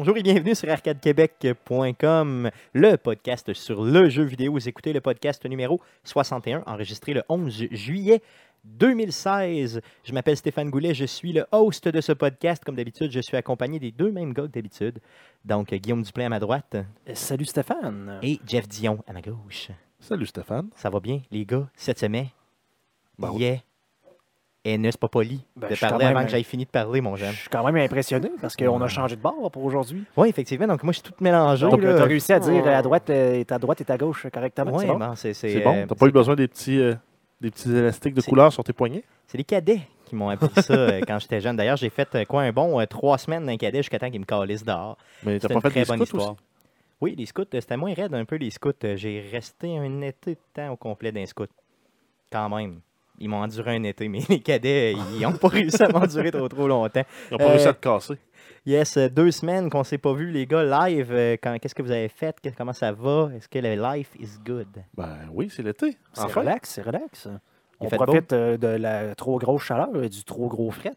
Bonjour et bienvenue sur arcadequebec.com, le podcast sur le jeu vidéo. Vous écoutez le podcast numéro 61, enregistré le 11 juillet 2016. Je m'appelle Stéphane Goulet, je suis le host de ce podcast. Comme d'habitude, je suis accompagné des deux mêmes gars que d'habitude. Donc, Guillaume Duplain à ma droite Euh, Salut Stéphane. et Jeff Dion à ma gauche. Salut Stéphane. Ça va bien, les gars, cette semaine? Oui. yeah. Et n'est pas poli Ben, de je parler même- avant que j'aille fini de parler, mon Je jeune. suis quand même impressionné parce qu'on a changé de bord pour aujourd'hui. Oui, effectivement. Donc, moi, je suis tout mélangé. Donc, tu as réussi à dire à droite euh, et à droite et à gauche correctement. Ouais, c'est bon? C'est bon? euh, T'as pas eu besoin des petits, euh, des petits élastiques de couleur sur tes poignets? C'est les cadets qui m'ont appris ça euh, quand j'étais jeune. D'ailleurs, j'ai fait euh, quoi un bon euh, trois semaines d'un cadet jusqu'à temps qu'ils me calissent dehors. Mais t'as pas une fait très des bonne scouts histoire. aussi? Oui, les scouts, c'était moins raide un peu les scouts. J'ai resté un été de temps au complet d'un scout. Quand même. Ils m'ont enduré un été, mais les cadets, euh, ils n'ont pas réussi à m'endurer trop trop longtemps. Ils ont pas Euh, réussi à te casser. Yes, euh, deux semaines qu'on ne s'est pas vu, les gars, live. euh, quand- Qu'est-ce que vous avez fait? Comment ça va? Est-ce que le life is good? Ben oui, c'est l'été. C'est Enfin. relax, c'est relax. Il On fait profite euh, de la trop grosse chaleur et du trop gros fret.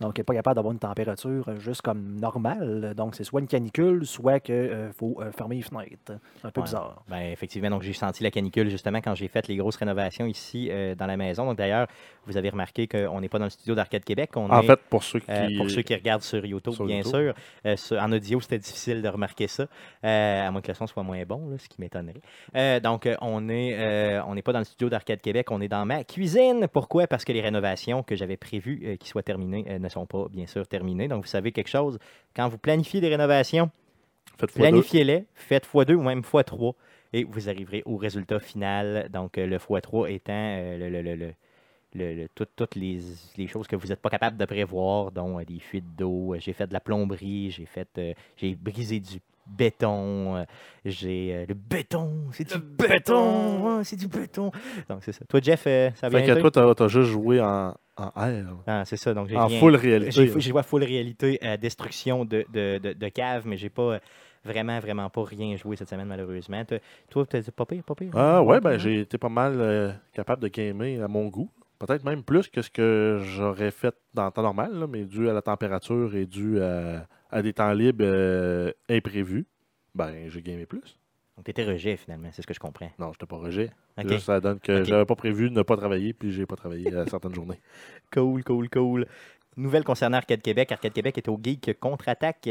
Donc, il n'est pas capable d'avoir une température euh, juste comme normale. Donc, c'est soit une canicule, soit qu'il faut euh, fermer les fenêtres. C'est un peu Ouais. bizarre. Ben, effectivement, donc j'ai senti la canicule justement quand j'ai fait les grosses rénovations ici euh, dans la maison. Donc d'ailleurs, vous avez remarqué qu'on n'est pas dans le studio d'Arcade Québec. On En est, fait, pour ceux qui. euh, pour ceux qui regardent sur YouTube, sur bien YouTube. sûr. Euh, sur- en audio, c'était difficile de remarquer ça, euh, à moins que le son soit moins bon, là, ce qui m'étonnerait. Euh, donc, euh, on est, euh, on n'est pas dans le studio d'Arcade Québec, on est dans ma cuisine. Pourquoi? Parce que les rénovations que j'avais prévues euh, qu'ils soient terminées euh, ne sont pas, bien sûr, terminées. Donc, vous savez quelque chose, quand vous planifiez des rénovations, Faites fois deux. Planifiez-les, faites x2 ou même x3 et vous arriverez au résultat final. Donc, euh, le x3 étant euh, le, le- le- le- tout- toutes les, les choses que vous n'êtes pas capable de prévoir, dont euh, des fuites d'eau. Euh, J'ai fait de la plomberie, j'ai fait, euh, j'ai brisé du béton, euh, j'ai euh, le béton, c'est du béton, ouais, c'est du béton. Donc, c'est ça. Toi, Jeff, euh, ça vient Fait que toi, t'as t'as juste joué en, en R. Ah, c'est ça. Donc, j'ai En rien- full réalité. j'ai joué à full réalité à destruction de, de, de, de cave, mais j'ai pas euh, vraiment, vraiment pas rien joué cette semaine, malheureusement. Toi, t'as dit pas pire, pas pire? Ah ouais, ben Ouais. j'ai été pas mal euh, capable de gamer à mon goût. Peut-être même plus que ce que j'aurais fait dans le temps normal, là, mais dû à la température et dû à, à des temps libres euh, imprévus, ben j'ai gamé plus. Donc, t'étais rejet, finalement, c'est ce que je comprends. Non, j'étais pas rejet. Juste, ça donne que Ok. j'avais pas prévu de ne pas travailler, puis j'ai pas travaillé à certaines journées. Cool, cool, cool. Nouvelle concernant Arcade Québec. Arcade Québec est au Geek Contre-Attaque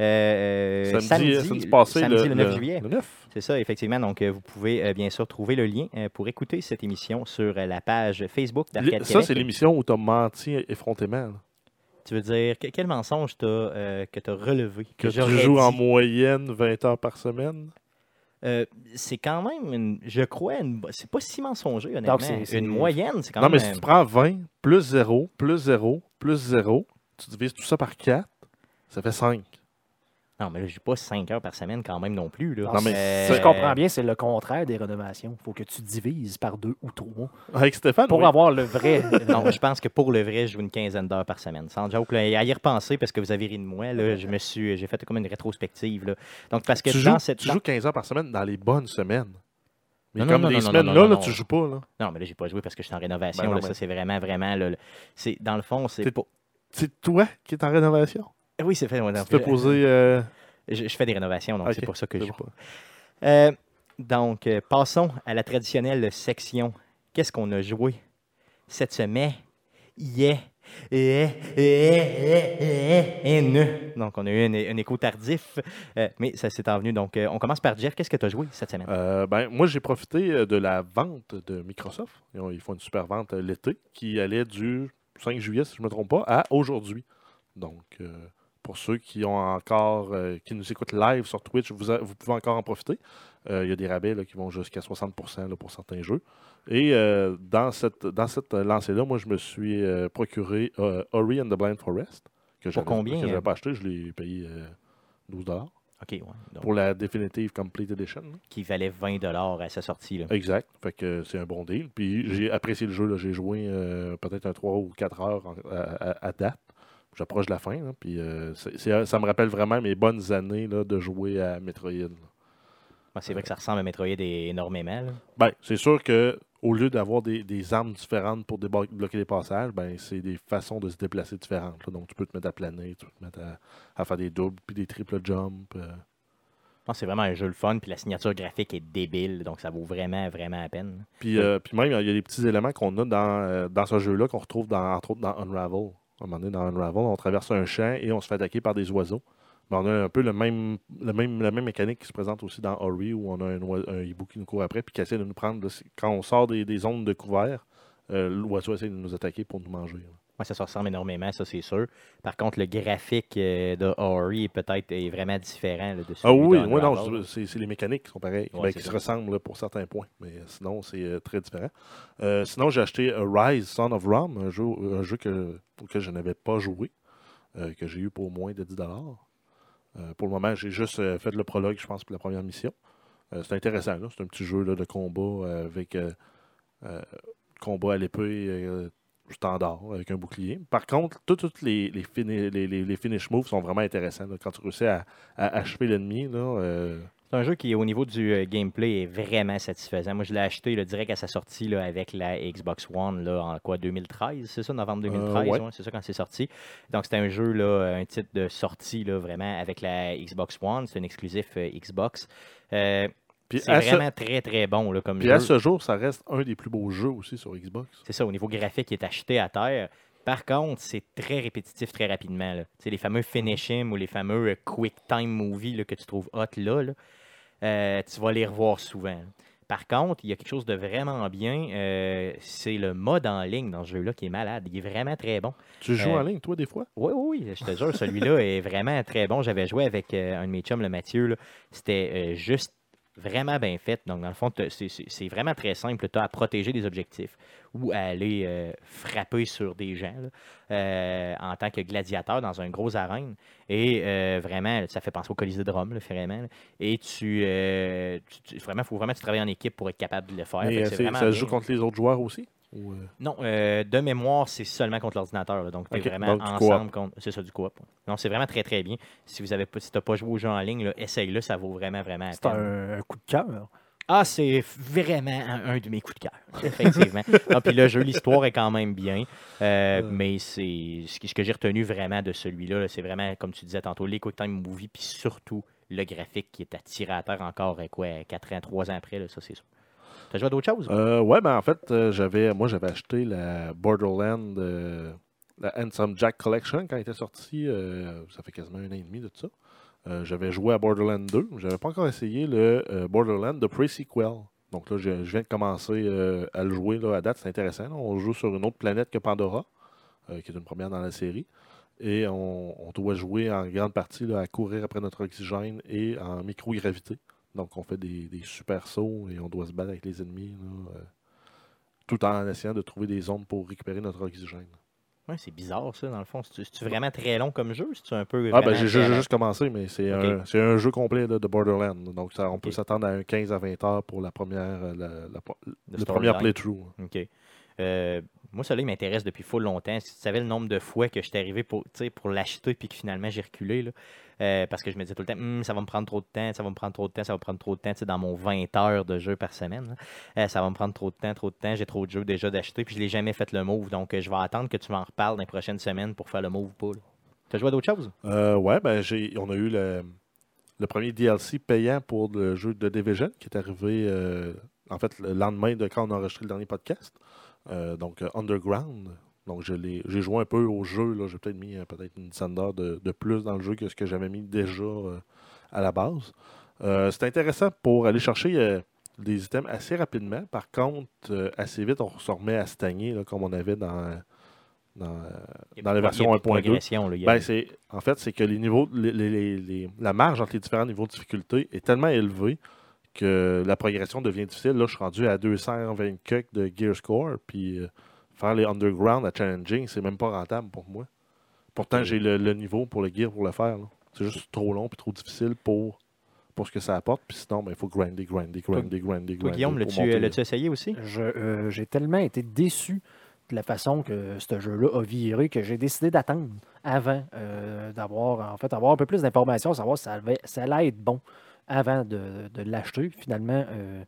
euh, euh, samedi, samedi, samedi passé, samedi le, 9 le, juillet. le 9. C'est ça, effectivement. Donc, euh, vous pouvez bien sûr trouver le lien pour écouter cette émission sur la page Facebook d'Arcade Ça, Québec. c'est l'émission où tu as menti effrontément. Tu veux dire, que- quel mensonge euh, que tu as relevé? Que tu j'aurais joues en moyenne 20 heures par semaine? Euh, c'est quand même, une- je crois, une c'est pas si mensonger, honnêtement. Donc, c'est- c'est- Une moyenne, c'est quand Non, mais même. si tu prends 20, plus 0, plus 0, plus 0, tu divises tout ça par 4, ça fait 5. Non, mais là, j'ai pas 5 heures par semaine quand même non plus. Là. Non, mais Euh, Si je comprends bien, c'est le contraire des rénovations. Il faut que tu divises par deux ou trois Avec Stéphane, pour oui. avoir le vrai. Non, je pense que pour le vrai, je joue une quinzaine d'heures par semaine. Sans joke, là, à y repenser, parce que vous avez ri de moi, là, je me suis, j'ai fait comme une rétrospective. Là. Donc, parce que tu, dans joues, cette. tu joues 15 heures par semaine dans les bonnes semaines. Mais Non, non, comme non, des non, non, semaines non, là, non, là, tu joues pas. Là. Non, mais là, j'ai pas joué parce que je suis en rénovation. Ben non, là, mais- Ça, c'est vraiment, vraiment. là, le- c'est, dans le fond, c'est. C'est toi qui es en rénovation? Oui, c'est fait. non, Tu fais poser. euh, Je, je fais des rénovations, donc Ok, c'est pour ça que je bon. pas. Euh, donc, euh, passons à la traditionnelle section. Qu'est-ce qu'on a joué cette semaine? Yeah. Eh, eh, eh, eh, ne. Donc, on a eu un, écho tardif, euh, mais ça s'est envenu. Donc, euh, on commence par Jeff. Qu'est-ce que tu as joué cette semaine? euh, ben, moi, j'ai profité euh, de la vente de Microsoft. Ils, ont- ils font une super vente euh, l'été qui allait du 5 juillet, si je ne me trompe pas, à aujourd'hui. Donc, euh, pour ceux qui ont encore, euh, qui nous écoutent live sur Twitch, vous, a- vous pouvez encore en profiter. Euh, Il y a des rabais là, qui vont jusqu'à 60% là, pour certains jeux. Et euh, dans cette, dans cette lancée-là, moi, je me suis procuré Ori and the Blind Forest. Que j'avais- combien, Que je euh? n'avais pas acheté, je l'ai payé euh, 12 OK, ouais. Donc, pour la Definitive Complete Edition. là. qui valait 20 à sa sortie. Là. Exact. Fait que c'est un bon deal. Puis j'ai apprécié le jeu. J'ai joué euh, peut-être un 3 ou 4 heures en- à, à- à date. J'approche de la fin. là. Puis euh, c'est- c'est- ça me rappelle vraiment mes bonnes années là, de jouer à Metroid. c'est vrai que ça ressemble à Metroid énormément. là. Ben, c'est sûr que au lieu d'avoir des, des armes différentes pour déba- bloquer les passages, ben, c'est des façons de se déplacer différentes. là. Donc, tu peux te mettre à planer, tu peux te mettre à, à faire des doubles, puis des triples jumps. euh. C'est vraiment un jeu le fun, puis la signature graphique est débile, donc ça vaut vraiment, vraiment la peine. Puis, euh, puis même, il y a des petits éléments qu'on a dans, euh, dans ce jeu-là qu'on retrouve, dans, entre autres, dans Unravel. À un moment donné, dans on traverse un champ et on se fait attaquer par des oiseaux. Mais on a un peu la même mécanique qui se présente aussi dans Ori, où on a un, hibou qui nous court après puis qui essaie de nous prendre. quand on sort des, zones de couvert, euh, l'oiseau essaie de nous attaquer pour nous manger. Moi, ça se ressemble énormément, ça c'est sûr. Par contre, le graphique euh, de Ori est peut-être est vraiment différent là, de celui Ah oui, non, c'est les mécaniques qui sont pareilles, Ouais, ben, qui ça. se ressemblent là, pour certains points, mais sinon, c'est euh, très différent. Euh, sinon, j'ai acheté Rise, Son of Rome, un jeu, un jeu que, auquel je n'avais pas joué, euh, que j'ai eu pour moins de 10 Euh, Pour le moment, j'ai juste fait le prologue, je pense, pour la première mission. C'est intéressant, là. c'est un petit jeu là, de combat avec combat à l'épée standard, avec un bouclier. Par contre, tous les, les, fini- les, les- finish moves sont vraiment intéressants. là. Quand tu réussis à, à achever l'ennemi, là, euh, C'est un jeu qui, au niveau du euh, gameplay, est vraiment satisfaisant. Moi, je l'ai acheté direct à sa sortie là, avec la Xbox One là, en quoi 2013, c'est ça, novembre 2013, ouais. ouais, c'est ça quand c'est sorti. Donc, c'était un jeu, là, un titre de sortie là, vraiment avec la Xbox One. C'est un exclusif euh, Xbox. Puis c'est ce- vraiment très, très bon là, comme Puis jeu. à ce jour, ça reste un des plus beaux jeux aussi sur Xbox. C'est ça, au niveau graphique, il est acheté à terre. Par contre, c'est très répétitif très rapidement. sais, les fameux finish him ou les fameux euh, quick time movie là, que tu trouves hot là, là, euh, tu vas les revoir souvent. Par contre, il y a quelque chose de vraiment bien. euh, c'est le mode en ligne dans ce jeu-là qui est malade. Il est vraiment très bon. Tu joues en ligne, toi, des fois? Oui, oui, oui, je te jure, celui-là est vraiment très bon. J'avais joué avec un de mes chums, le Mathieu. C'était juste vraiment bien fait. Donc, dans le fond, c'est- vraiment très simple. Tu as à protéger des objectifs ou à aller euh, frapper sur des gens là, euh, en tant que gladiateur dans un gros arène. Et euh, vraiment, ça fait penser au Colisée de Rome, là, vraiment. là. Et tu, tu- tu- vraiment, faut vraiment que tu travailles en équipe pour être capable de le faire. Vraiment ça se joue contre les autres joueurs aussi? Ou, euh, Non, euh, de mémoire, c'est seulement contre l'ordinateur. Donc, tu vraiment donc ensemble contre. C'est ça, du coop. Non, c'est vraiment très, très bien. Si vous avez pas, si t'as pas joué au jeu en ligne, là, essaye-le, ça vaut vraiment, vraiment C'est un, un coup de cœur. Ah, c'est vraiment un, un de mes coups de cœur, effectivement. Ah, puis le jeu, l'histoire est quand même bien. euh. Mais c'est ce que, ce que j'ai retenu vraiment de celui-là, là, c'est vraiment, comme tu disais tantôt, les quick time movie, puis surtout le graphique qui est à tirer à terre encore, quoi, 4 ans, 3 ans après, là, ça, c'est sûr. T'as joué à d'autres choses? Euh, ouais, ben en fait, euh, j'avais, moi j'avais acheté la Borderland, euh, la Handsome Jack Collection quand elle était sortie. euh, ça fait quasiment un an et demi de ça. Euh, j'avais joué à Borderland 2. J'avais pas encore essayé le Borderland de Pre-Sequel. Donc là, je, viens de commencer à le jouer là, à date. C'est intéressant. On joue sur une autre planète que Pandora, qui est une première dans la série. Et on, doit jouer en grande partie à courir après notre oxygène et en microgravité. Donc, on fait des, des super sauts et on doit se battre avec les ennemis, là, euh, tout en essayant de trouver des zones pour récupérer notre oxygène. Ouais, c'est bizarre, ça, dans le fond. C'est-tu c'est-tu vraiment très long comme jeu? C'est-tu un peu. Ah, ben, j'ai juste commencé, mais c'est un, c'est un jeu complet là, de Borderland. Donc, ça, on peut s'attendre à un 15 à 20 heures pour la première, euh, la, la- de le premier playthrough. OK. Euh, moi, il m'intéresse depuis full longtemps. Si tu savais le nombre de fois que j'étais arrivé pour, pour l'acheter puis que finalement j'ai reculé, là, euh, parce que je me disais tout le temps, Hum, ça va me prendre trop de temps, ça va me prendre trop de temps, ça va me prendre trop de temps, tu sais, dans mon 20 heures de jeu par semaine. Euh, ça va me prendre trop de temps, trop de temps, j'ai trop de jeux déjà d'acheter, puis je l'ai jamais fait le move. Donc, euh, je vais attendre que tu m'en reparles dans les prochaines semaines pour faire le move ou pas. Tu as joué à d'autres choses? Ouais, ben, j'ai, on a eu le, premier DLC payant pour le jeu de Division qui est arrivé en fait le lendemain de quand on a enregistré le dernier podcast. Donc Underground. Donc j'ai joué un peu au jeu. J'ai peut-être mis euh, peut-être une dizaine d'heures de, de plus dans le jeu que ce que j'avais mis déjà euh, à la base. Euh, c'est intéressant pour aller chercher euh, des items assez rapidement. Par contre, assez vite, on se remet à stagner là, comme on avait dans, dans, dans la version il y a plus de 1.2. progression, là. Il y a- Ben, en fait, c'est que les niveaux, les- les- les- les- la marge entre les différents niveaux de difficulté est tellement élevée que la progression devient difficile. Là, je suis rendu à 220 cucks de Gear Score, puis faire les underground à challenging, c'est même pas rentable pour moi. Pourtant, j'ai le, le niveau pour le gear pour le faire. C'est juste trop long et trop difficile pour, pour ce que ça apporte. Puis sinon, ben, il faut grinder, grinder, grinder, grinder, Toi, grinder. Guillaume, l'as-tu, essayé aussi? Je, euh, j'ai tellement été déçu de la façon que ce jeu-là a viré que j'ai décidé d'attendre avant euh, d'avoir en fait avoir un peu plus d'informations, savoir si ça, avait- ça allait être bon avant de, de l'acheter. Finalement, euh,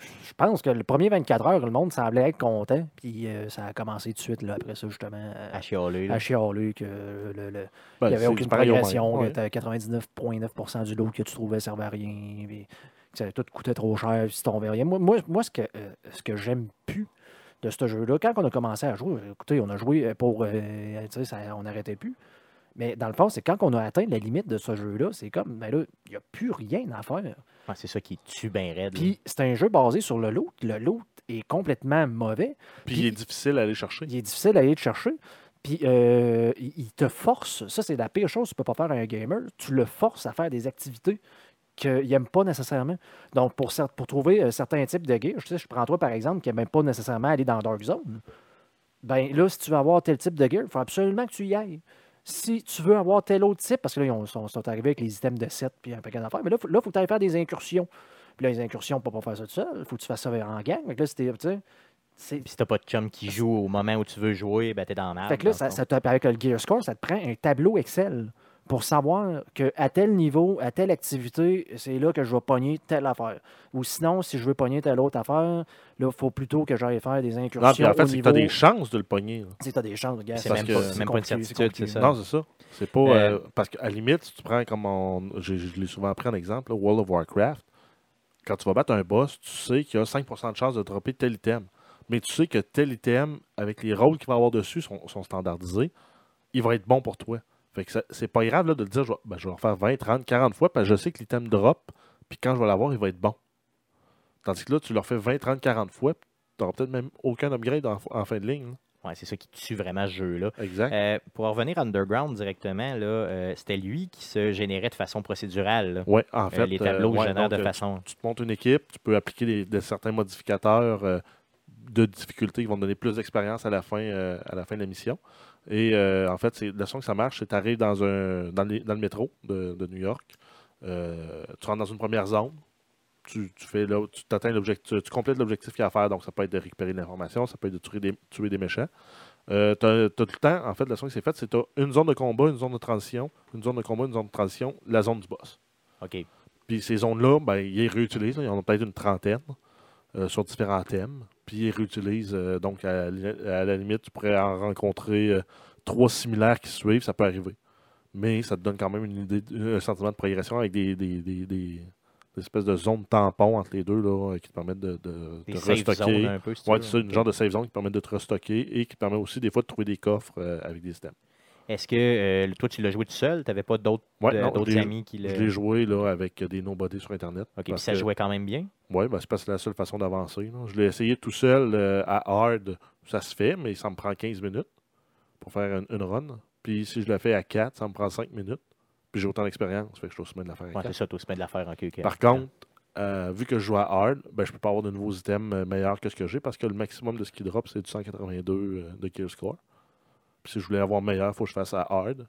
je pense que le premier 24 heures, le monde semblait être content. Puis euh, ça a commencé tout de suite, là, après ça, justement, à, À chialer. là. à chialer que le, le- Ben, il n'y avait aucune progression, Ouais. que t'as 99,9% du lot que tu trouvais servait à rien, puis que ça tout coûtait trop cher, si tombait rien. Moi, moi, moi, ce que, euh, ce que j'aime plus de ce jeu-là, quand on a commencé à jouer, écoutez, on a joué euh, pour. euh, tu ça- on n'arrêtait plus. Mais dans le fond, c'est quand on a atteint la limite de ce jeu-là, c'est comme, ben là, il n'y a plus rien à faire. C'est ça qui tue bien raide. Puis c'est un jeu basé sur le loot. Le loot est complètement mauvais. Puis il est difficile à aller chercher. Il est difficile à aller te chercher. Puis euh, il te force, ça c'est la pire chose que tu peux pas faire à un gamer, tu le forces à faire des activités qu'il n'aime pas nécessairement. Donc pour, pour trouver euh, certains types de gear, je, sais, je prends toi par exemple qui n'aime pas nécessairement aller dans Dark Zone, ben là si tu veux avoir tel type de gear, il faut absolument que tu y ailles. Si tu veux avoir tel autre type, parce que là, ils ont- sont, sont arrivés avec les items de 7 puis un paquet d'affaires, mais là, il faut, que tu ailles faire des incursions. Puis là, les incursions, on ne peut pas faire ça tout seul. Il faut que tu fasses ça en gang. Que là, c'était, tu sais, c'est, Puis si t'as pas de chum qui joue au moment où tu veux jouer, ben t'es dans la fait que là, ça, ça avec le Gear Score, ça te prend un tableau Excel pour savoir qu'à tel niveau, à telle activité, c'est là que je vais pogner telle affaire. Ou sinon, si je veux pogner telle autre affaire, là, il faut plutôt que j'aille faire des incursions. Non, puis en fait, c'est que tu as des chances de le pogner. là. Tu as des chances, regarde. C'est parce même, que pas, c'est c'est même pas une compliqué, certitude, c'est ça. Non, c'est ça. C'est pas. Euh, euh, parce qu'à la limite, si tu prends comme on. Je, je l'ai souvent pris en exemple, là, World of Warcraft. Quand tu vas battre un boss, tu sais qu'il y a 5% de chance de dropper tel item. Mais tu sais que tel item, avec les rôles qu'il va avoir dessus, sont, sont standardisés. Il va être bon pour toi. Fait que c'est pas grave là, de le dire, je vais, ben, je vais le refaire 20, 30, 40 fois, parce que je sais que l'item drop, puis quand je vais l'avoir, il va être bon. Tandis que là, tu le refais 20, 30, 40 fois, tu n'auras peut-être même aucun upgrade en, en fin de ligne. là. Ouais, c'est ça qui tue vraiment ce jeu-là. Exact. Euh, pour en revenir à Underground directement, là, euh, c'était lui qui se générait de façon procédurale. Ouais, en Euh, fait. les tableaux ouais, génèrent de donc, façon. tu te montes une équipe, tu peux appliquer des, certains modificateurs de difficulté qui vont te donner plus d'expérience à la fin à la fin de la mission. Et euh, en fait, la façon que ça marche, c'est que tu arrives dans, un, dans, les- dans le métro de, de New York, euh, tu rentres dans une première zone, tu, tu fais là, tu t'atteins l'objectif, tu, tu complètes l'objectif qu'il y a à faire, donc ça peut être de récupérer de l'information, ça peut être de tuer des, tuer des méchants. Euh, tu as, tout le temps, en fait, la façon que c'est fait, c'est que tu as une zone de combat, une zone de transition, une zone de combat, une zone de transition, la zone du boss. OK. Puis ces zones-là, ben, ils les réutilisent. Il y en a peut-être une trentaine sur différents thèmes. Puis ils réutilisent. euh, donc, à, la- à la limite, tu pourrais en rencontrer euh, trois similaires qui suivent. Ça peut arriver. Mais ça te donne quand même une idée, un sentiment de progression avec des, des, des- espèces de zones tampons entre les deux là, euh, qui te permettent de, de, restocker. un peu, si Ouais, c'est une genre de save zone qui permet de te restocker et qui permet aussi des fois de trouver des coffres euh, avec des items. Est-ce que euh, toi, tu l'as joué tout seul? Tu n'avais pas d'autres Ouais, euh, amis qui le. Je l'ai joué là, avec des nobody sur Internet. OK, puis ça que- jouait quand même bien? Oui, ben, c'est parce que c'est la seule façon d'avancer. Je l'ai essayé tout seul euh, à hard, ça se fait, mais ça me prend 15 minutes pour faire une, une run. Puis si je le fais à 4, ça me prend 5 minutes. Puis j'ai autant d'expérience, fait que je suis aussi bien de la faire à Ouais, 4. c'est ça, bien de la faire en. Par contre, euh, vu que je joue à hard, ben, je peux pas avoir de nouveaux items meilleurs que ce que j'ai parce que le maximum de ce qui drop, c'est du 182 euh, de kill score. Puis si je voulais avoir meilleur, il faut que je fasse à hard,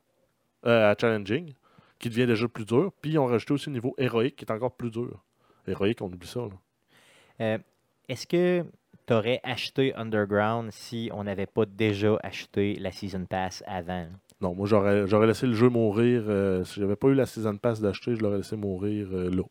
euh, à challenging, qui devient déjà plus dur. Puis ils ont rajouté aussi le niveau héroïque qui est encore plus dur. Héroïque, on oublie ça. Là. Euh, Est-ce que tu aurais acheté Underground si on n'avait pas déjà acheté la Season Pass avant? Non, moi j'aurais j'aurais laissé le jeu mourir. euh, si j'avais pas eu la Season Pass d'acheter, je l'aurais laissé mourir euh, là.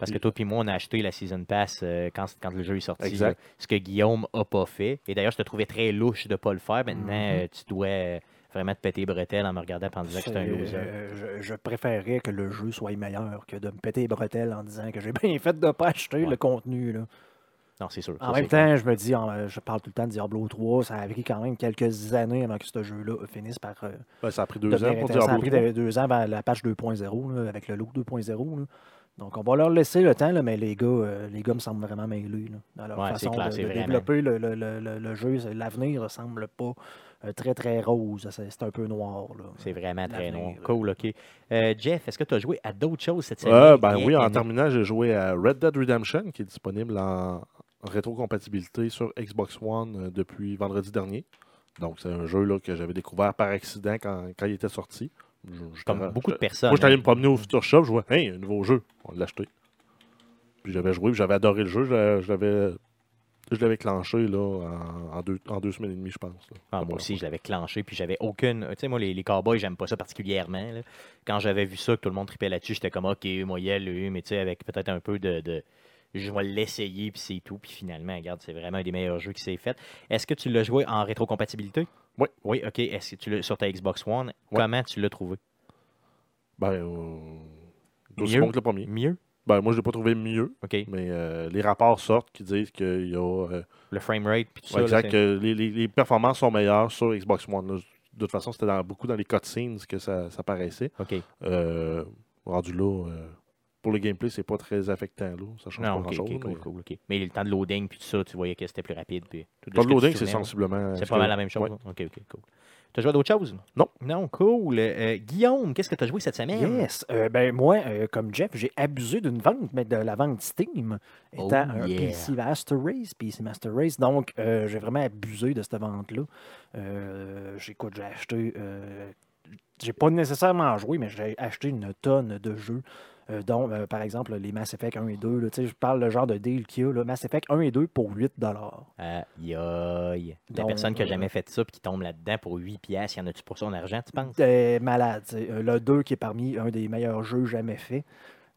Parce que toi puis moi, on a acheté la Season Pass euh, quand, quand le jeu est sorti. Exact. là. ce que Guillaume a pas fait. Et d'ailleurs, je te trouvais très louche de pas le faire. Maintenant, Mhm. euh, tu dois euh, vraiment te péter les bretelles en me regardant et en disant que c'est un loser. euh, je, je préférerais que le jeu soit meilleur que de me péter les bretelles en disant que j'ai bien fait de ne pas acheter Ouais. le contenu. Là. Non, c'est sûr. En ça, même clair. temps, je me dis, je parle tout le temps de Diablo 3, ça a pris quand même quelques années avant que ce jeu-là finisse par Ben, ça a pris deux ans pour intéressant. Ça a Diablo pris 3. de- deux ans avant la patch 2.0, là, avec le look 2.0. Donc, on va leur laisser le temps, là, mais les gars, euh, les gars me semblent vraiment mêlés là, dans leur Ouais, façon clair, de, développer le, le- le- le- jeu. L'avenir ne semble pas euh, très, très rose. C'est un peu noir. là. C'est vraiment très noir. là. Cool, OK. Euh, Jeff, est-ce que tu as joué à d'autres choses cette semaine? Euh, ben oui, en terminant, j'ai joué à Red Dead Redemption, qui est disponible en rétrocompatibilité sur Xbox One euh, depuis vendredi dernier. Donc, c'est un jeu là, que j'avais découvert par accident quand, quand il était sorti. Je- Comme beaucoup de personnes. Moi, j'étais allé hein. me promener au Future Shop, je vois, hey, un nouveau jeu, on l'a acheté. Puis j'avais joué, puis j'avais adoré le jeu, je l'avais- je l'avais clenché là, en, en deux, en deux semaines et demie, je pense. là. Ah, moi aussi, je l'avais clenché, puis j'avais aucune. Tu sais, moi, les, les cowboys, j'aime pas ça particulièrement. là. Quand j'avais vu ça, que tout le monde tripait là-dessus, j'étais comme, OK, aller, mais tu sais, avec peut-être un peu de, de, je vais l'essayer, puis c'est tout. Puis finalement, regarde, c'est vraiment un des meilleurs jeux qui s'est fait. Est-ce que tu l'as joué en rétrocompatibilité? Oui. Oui, OK. Est-ce que tu l'as sur ta Xbox One? Comment tu l'as trouvé? Ben, euh, aussi Mieux? bon que le premier. Mieux? Ben, moi, je l'ai pas trouvé mieux, OK. mais euh, les rapports sortent qui disent qu'il y a. euh, Le framerate, puis tout ouais, ça. exact, les, les- les performances sont meilleures sur Xbox One. là. De toute façon, c'était dans, beaucoup dans les cutscenes que ça, ça paraissait. OK. Euh, rendu là, euh, pour le gameplay, c'est pas très affectant. Là. Ça change Non, pas OK, grand-chose. OK, mais- cool, OK. Mais le temps de loading, puis tout ça, tu voyais que c'était plus rapide. Puis tout de Pas ce de loading, c'est sensiblement. C'est ce pas mal la même chose. Ouais. OK, OK, cool. Tu as joué à d'autres choses? Non. Non, cool. Euh, Guillaume, qu'est-ce que tu as joué cette semaine? Yes. Euh, ben, moi, euh, comme Jeff, j'ai abusé d'une vente, mais de la vente Steam, étant Oh, un yeah. PC Master Race, PC Master Race. Donc, euh, j'ai vraiment abusé de cette vente-là. Euh, j'ai acheté. euh, j'ai pas nécessairement joué, mais j'ai acheté une tonne de jeux. Euh, dont, euh, par exemple, les Mass Effect 1 et 2. là. Tu sais, je parle le genre de deal qu'il y a. là, Mass Effect 1 et 2 pour 8 Aïe, aïe. La personne qui a euh, jamais fait ça puis qui tombe là-dedans pour 8 piastres, y en a-tu pour son argent, tu penses? Malade. Euh, Le 2 qui est parmi un des meilleurs jeux jamais faits.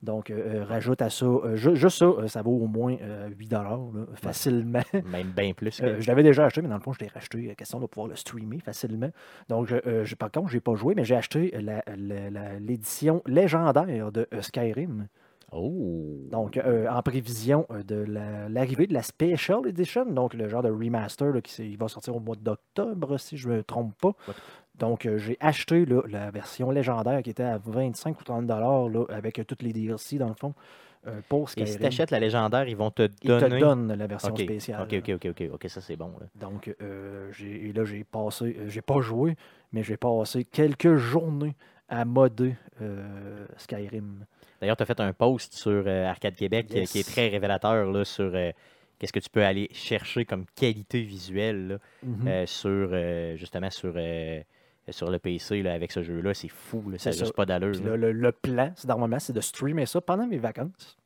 Donc, euh, euh, rajoute à ça, euh, ju- juste ça, euh, ça vaut au moins euh, 8 là, facilement. Même bien plus que... Euh, je l'avais déjà acheté, mais dans le fond, je l'ai racheté. euh, Question de pouvoir le streamer facilement. Donc, je- euh, par contre, je n'ai pas joué, mais j'ai acheté l'édition légendaire de euh, Skyrim. Oh! Donc, euh, en prévision euh, de la- l'arrivée de la Special Edition, donc le genre de remaster là, qui il va sortir au mois d'octobre, si je ne me trompe pas. Donc, euh, j'ai acheté là, la version légendaire qui était à 25 ou 30 dollars avec euh, toutes les DLC dans le fond euh, pour Et si tu achètes la légendaire, ils vont te Ils donner... te donnent la version spéciale. OK, OK, OK, OK, OK, ça c'est bon. là. Donc, euh, j'ai- là, j'ai passé, j'ai pas joué, mais j'ai passé quelques journées à modder Skyrim. D'ailleurs, tu as fait un post sur Arcade Québec qui est très révélateur là, sur qu'est-ce que tu peux aller chercher comme qualité visuelle là, Mhm. euh, sur justement sur, sur le PC là, avec ce jeu-là. C'est fou, là, ça n'a C'est juste pas d'allure. Là, le, le plan, c'est normalement, c'est de streamer ça pendant mes vacances.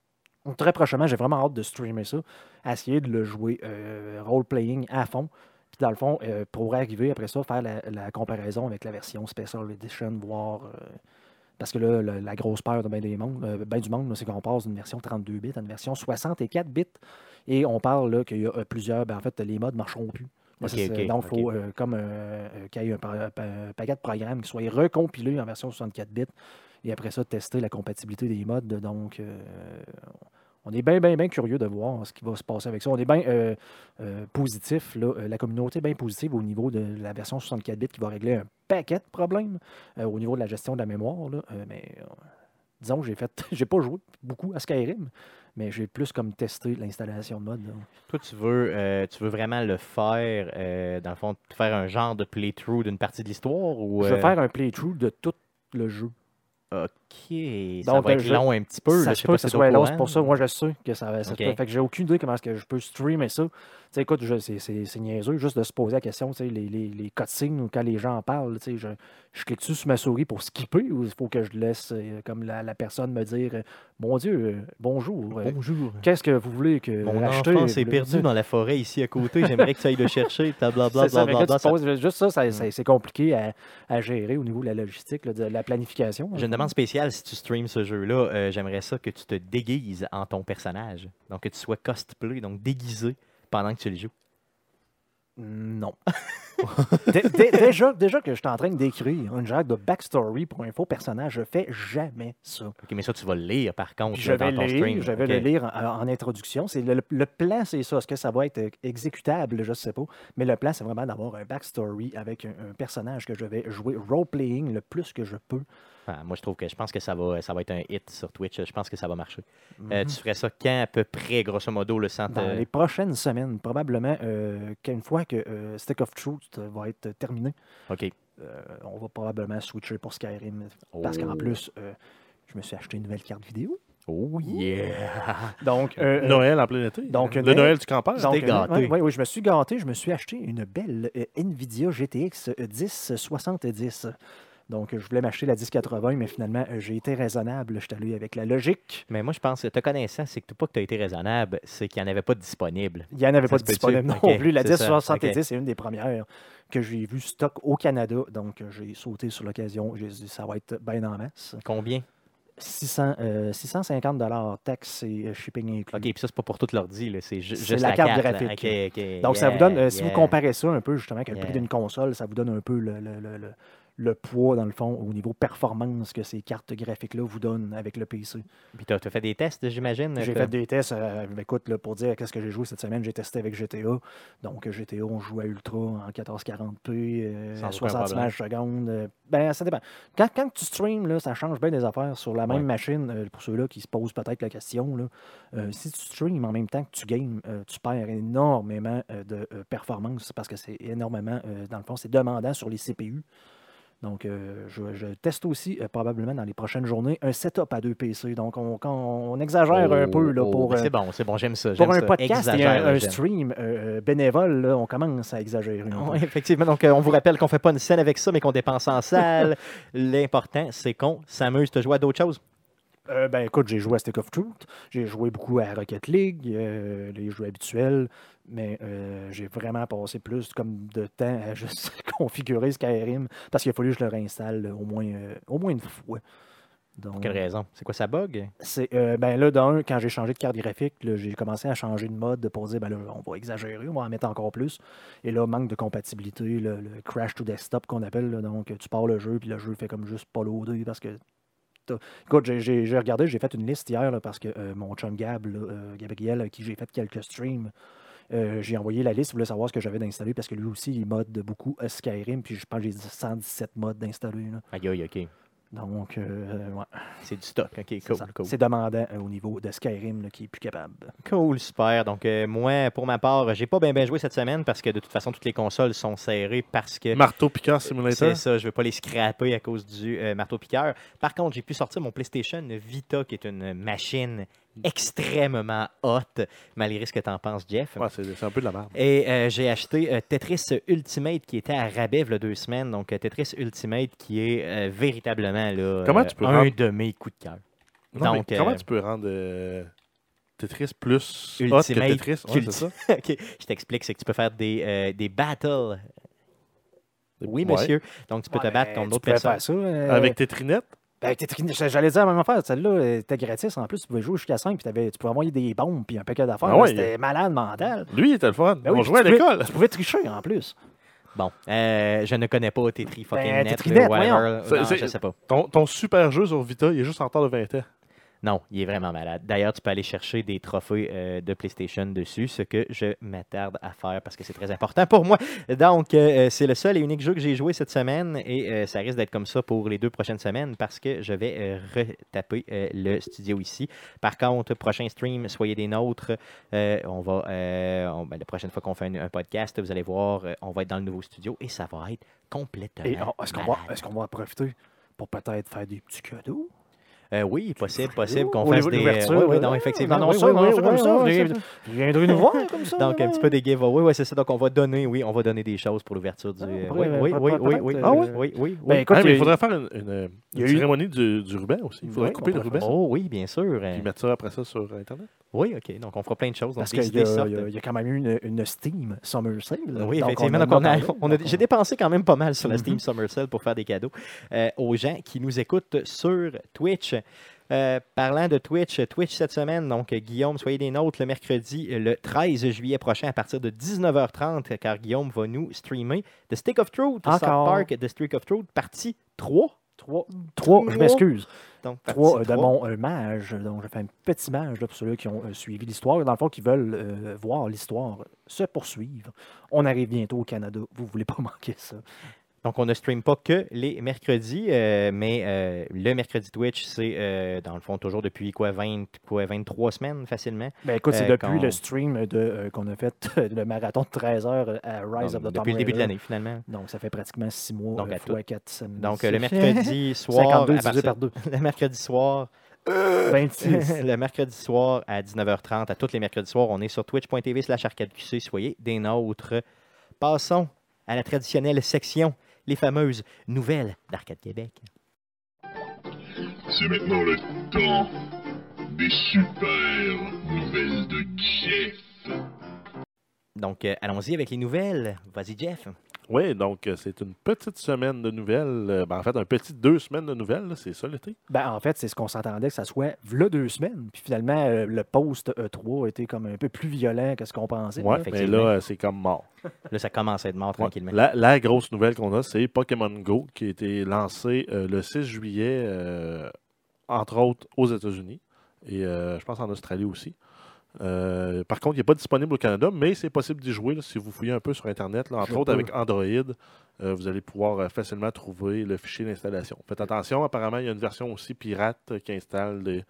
Donc, Très prochainement, j'ai vraiment hâte de streamer ça, essayer de le jouer euh, role-playing à fond. Puis dans le fond, euh, pour arriver après ça, faire la, la comparaison avec la version Special Edition, voir. euh, parce que là, le- la grosse peur de bien du monde, euh, ben du monde, c'est qu'on passe d'une version 32 bits à une version 64 bits. Et on parle qu'il y a plusieurs. ben, en fait, les modes ne marcheront plus. Donc, il faut euh, comme euh, euh, qu'il y ait un, pa- pa- un paquet de programmes qui soient recompilés en version 64 bits et après ça, tester la compatibilité des modes. Donc, euh, on est bien, bien, bien curieux de voir ce qui va se passer avec ça. On est bien euh, euh, positif, là, la communauté est bien positive au niveau de la version 64 bits qui va régler un paquet de problèmes euh, au niveau de la gestion de la mémoire. là. Mais disons j'ai fait, j'ai pas joué beaucoup à Skyrim, mais j'ai plus comme testé l'installation de mode. Toi, tu veux, euh, tu veux vraiment le faire, euh, dans le fond, faire un genre de playthrough d'une partie de l'histoire ou Je euh, faire un playthrough de tout le jeu. Ok, ça Donc, va être je- long un petit peu. ça là, je sais pas que soit long, courant. c'est pour ça. Moi, je sais que ça va. ça se Ok. peut. Fait que j'ai aucune idée comment est-ce que je peux streamer ça. Sais, écoute, c'est- niaiseux juste de se poser la question, les, les, les cutscenes ou quand les gens en parlent, je, je clique dessus sur ma souris pour skipper ou il faut que je laisse euh, comme la, la personne me dire euh, Mon Dieu, euh, bonjour. euh, Bonjour. Qu'est-ce que vous voulez que Mon enfant s'est perdu dans la forêt ici à côté. J'aimerais que tu ailles le chercher. Blablabla. Ça- juste ça, ça- ça- c'est compliqué à, à gérer au niveau de la logistique, là, de la planification. J'ai une demande spéciale si tu streams ce jeu-là. J'aimerais ça que tu te déguises en ton personnage. Donc que tu sois cosplay, donc déguisé pendant que tu le joues? Non. Dé- dé- déjà, déjà que je suis en train d'écrire un genre de backstory pour un faux personnage, je fais jamais ça. Ok, mais ça, tu vas le lire par contre je là, vais dans ton lire, stream. je vais le lire en, en introduction. C'est le, le plan, c'est ça. Est-ce que ça va être exécutable? Je ne sais pas. Mais le plan, c'est vraiment d'avoir un backstory avec un, un personnage que je vais jouer role-playing le plus que je peux. Ah, moi, je trouve que je pense que ça va, ça va être un hit sur Twitch. Je pense que ça va marcher. Euh, Mhm. tu ferais ça quand à peu près, grosso modo, le centre. Dans les prochaines semaines, probablement euh, qu'une fois que euh, Stick of Truth va être terminé, Ok. euh, on va probablement switcher pour Skyrim. Parce qu'en Oh. plus, euh, je me suis acheté une nouvelle carte vidéo. Oh yeah! Donc, euh, euh, Noël en plein été. donc, le Noël- Noël du campeur. euh, gâté. ouais, ouais, oui, je me suis gâté. Je me suis acheté une belle euh, Nvidia GTX 1070. Donc, je voulais m'acheter la 1080, mais finalement, euh, j'ai été raisonnable. Je suis allé avec la logique. Mais moi, je pense que te connaissant, c'est que pas que tu as été raisonnable, c'est qu'il n'y en avait pas de disponible. Il n'y en avait Ça pas de disponible non plus. La c'est ça, 1070, ok. c'est une des premières que j'ai vu stock au Canada. Donc, euh, j'ai sauté sur l'occasion. J'ai dit, ça va être bien en masse. Combien? 600, euh, 650 taxes et shipping inclus. OK, puis ça, c'est pas pour toute l'ordi, c'est ju- C'est juste la la, carte graphique. Donc, ça vous donne, euh, si vous comparez ça un peu justement avec le prix d'une console, ça vous donne un peu le, le- le- le- poids, dans le fond, au niveau performance que ces cartes graphiques-là vous donnent avec le PC. Puis t'as as fait des tests, j'imagine? J'ai fait des tests, euh, écoute, là, pour dire qu'est-ce que j'ai joué cette semaine, j'ai testé avec GTA. Donc, GTA, on joue à Ultra en 1440p, euh, à aucun 60 problème. images secondes. euh, ben, ça dépend. Quand, quand tu streams, là, ça change bien des affaires sur la même Ouais. machine. euh, pour ceux-là qui se posent peut-être la question, là, si tu streams en même temps que tu games, tu perds énormément de performance parce que c'est énormément, dans le fond, c'est demandant sur les CPU. Donc, euh, je, je teste aussi euh, probablement dans les prochaines journées un setup à deux PC. Donc, on, on exagère un peu là, Oh, pour, euh, c'est bon, c'est bon, j'aime ça. pour un ça. podcast et un, stream euh, bénévole, là, on commence à exagérer. effectivement. Donc, on vous rappelle qu'on fait pas une scène avec ça, mais qu'on dépense en salle. L'important, c'est qu'on s'amuse. Tu joué à d'autres choses? Euh, ben écoute, j'ai joué à Stick of Truth, j'ai joué beaucoup à Rocket League, euh, les jeux habituels, mais euh, j'ai vraiment passé plus comme de temps à juste configurer Skyrim parce qu'il a fallu que je le réinstalle au moins, au moins une fois. Donc, Pour quelle raison? C'est quoi ça bug? c'est, euh, ben là, d'un, quand j'ai changé de carte graphique, j'ai commencé à changer de mode pour dire, ben là, on va exagérer, on va en mettre encore plus. Et là, manque de compatibilité, le, le crash to desktop qu'on appelle. là. donc, tu pars le jeu, puis le jeu fait comme juste pas loader parce que. Écoute, j'ai- regardé, j'ai fait une liste hier là, parce que euh, mon chum Gab, euh, Gabriel, à qui j'ai fait quelques streams, euh, j'ai envoyé la liste, il voulait savoir ce que j'avais d'installer parce que lui aussi, il mode beaucoup Skyrim, puis je pense que j'ai 117 modes d'installer. là. Aïe, aïe, OK. Donc, euh, ouais. C'est du stock. OK, C'est cool. C'est demandant euh, au niveau de Skyrim là, qui est plus capable. Cool, super. Donc, euh, moi, pour ma part, j'ai pas bien bien joué cette semaine parce que de toute façon, toutes les consoles sont serrées parce que. Marteau Piquant Simulator. C'est ça, je veux pas les scraper à cause du euh, marteau-piqueur. Par contre, j'ai pu sortir mon PlayStation Vita, qui est une machine extrêmement haute, malgré ce que t'en penses, Jeff. Ouais, c'est c'est un peu de la merde. Et euh, j'ai acheté euh, Tetris Ultimate qui était à rabais il y a deux semaines. Donc euh, Tetris Ultimate qui est euh, véritablement là, Comment euh, tu peux un rendre- de mes coups de cœur. Donc, euh, comment tu peux rendre euh, Tetris plus hot que Ultimate Tetris? Ouais, c'est Ulti- ça. ok, je t'explique, c'est que tu peux faire des, euh, des battles. Oui, Ouais. monsieur. Donc tu peux te battre contre d'autres personnes. Faire ça, euh, Avec Tetrinette? Ben, t'es- J'allais dire la même affaire. Celle-là euh, était gratis. En plus, tu pouvais jouer jusqu'à 5 puis t'avais- tu pouvais envoyer des bombes puis un paquet d'affaires. Ah C'était malade mental. Lui, il était le fun. Ben oui, On jouait à l'école. Tu pouvais tricher en plus. Bon, euh, je ne connais pas Tetris fucking Ben, net. Whatever, là. C'est- Non, c'est- je sais pas. Ton, ton super jeu sur Vita, il est juste en retard de 20 ans. Non, il est vraiment malade. D'ailleurs, tu peux aller chercher des trophées euh, de PlayStation dessus, ce que je m'attarde à faire parce que c'est très important pour moi. Donc, euh, c'est le seul et unique jeu que j'ai joué cette semaine et euh, ça risque d'être comme ça pour les deux prochaines semaines parce que je vais euh, retaper euh, le studio ici. Par contre, prochain stream, soyez des nôtres. Euh, on va, euh, on- ben, la prochaine fois qu'on fait un, un podcast, vous allez voir, euh, on va être dans le nouveau studio et ça va être complètement. Oh, est-ce qu'on va, qu'on va en profiter pour peut-être faire des petits cadeaux? Euh, oui, possible, possible qu'on fasse des. oui, oui, non, effectivement. Non, Non, oui, ça, oui, non, oui, ça, comme oui, ça. viendrez nous voir comme ça. Donc, un petit peu des giveaways, oui, c'est ça. Donc, on va donner, oui, on va donner des choses pour l'ouverture du. Ah, euh, ouais, oui, oui, oui, peut- oui, euh, ah oui, oui, oui, Ben, oui. écoute, Ah, mais il a- faudrait faire une, une- il y a une eu- cérémonie du, du ruban aussi. Il faudrait couper le ruban. Oh oui, bien sûr. euh, Puis mettre ça après ça sur Internet. Oui, OK. Donc, on fera plein de choses. Donc, Parce qu'il y, a- il y a- a quand même eu une, une Steam Summer Sale. Oui, Donc, effectivement. on Donc, on a- a- j'ai dépensé quand même pas mal sur la Mhm. Steam Summer Sale pour faire des cadeaux euh, aux gens qui nous écoutent sur Twitch. Euh, parlant de Twitch, Twitch cette semaine, donc Guillaume, soyez des nôtres le mercredi, le 13 juillet prochain à partir de 19h30, car Guillaume va nous streamer The Stick of Truth, South. Park, The Stick of Truth, partie 3. Trois, trois, je Trois. m'excuse. Donc, partie Trois euh, de 3. mon euh, mage. Donc, je fais un petit mage là, pour ceux qui ont euh, suivi l'histoire. Dans le fond, qui veulent voir l'histoire se poursuivre. On arrive bientôt au Canada. Vous ne voulez pas manquer ça. Donc, on ne stream pas que les mercredis, euh, mais euh, le mercredi Twitch, c'est euh, dans le fond toujours depuis quoi, 20, quoi 23 semaines facilement. Ben, écoute, c'est depuis le stream de, qu'on a fait le marathon de 13 heures à Rise Donc, of the depuis le début de l'année finalement. Donc, ça fait pratiquement 6 mois Donc, à fois 4 semaines. Donc, le mercredi soir. 52 à par 2. le mercredi soir, 26. le mercredi soir à 19h30, à tous les mercredis soirs, on est sur twitch.tv slash arcadeqc. Soyez des nôtres. Passons à la traditionnelle section, les fameuses nouvelles d'Arcade Québec. C'est maintenant le temps des super nouvelles de Jeff. Donc, euh, allons-y avec les nouvelles. Vas-y, Jeff. Oui, donc euh, c'est une petite semaine de nouvelles. euh, ben, en fait, un petit deux semaines de nouvelles, là, c'est ça l'été? Ben, en fait, c'est ce qu'on s'attendait que ça soit v'là deux semaines. Puis finalement, euh, le post E3 a été comme un peu plus violent que ce qu'on pensait. Mais là, c'est comme mort. Là, ça commence à être mort Ouais. tranquillement. La, la grosse nouvelle qu'on a, c'est Pokémon Go qui a été lancé euh, le 6 juillet, euh, entre autres aux États-Unis et euh, je pense en Australie aussi. Euh, par contre, il n'est pas disponible au Canada, mais c'est possible d'y jouer là, si vous fouillez un peu sur Internet. là, entre autres, avec Android, euh, vous allez pouvoir euh, facilement trouver le fichier d'installation. Faites attention, apparemment, il y a une version aussi pirate qui installe des,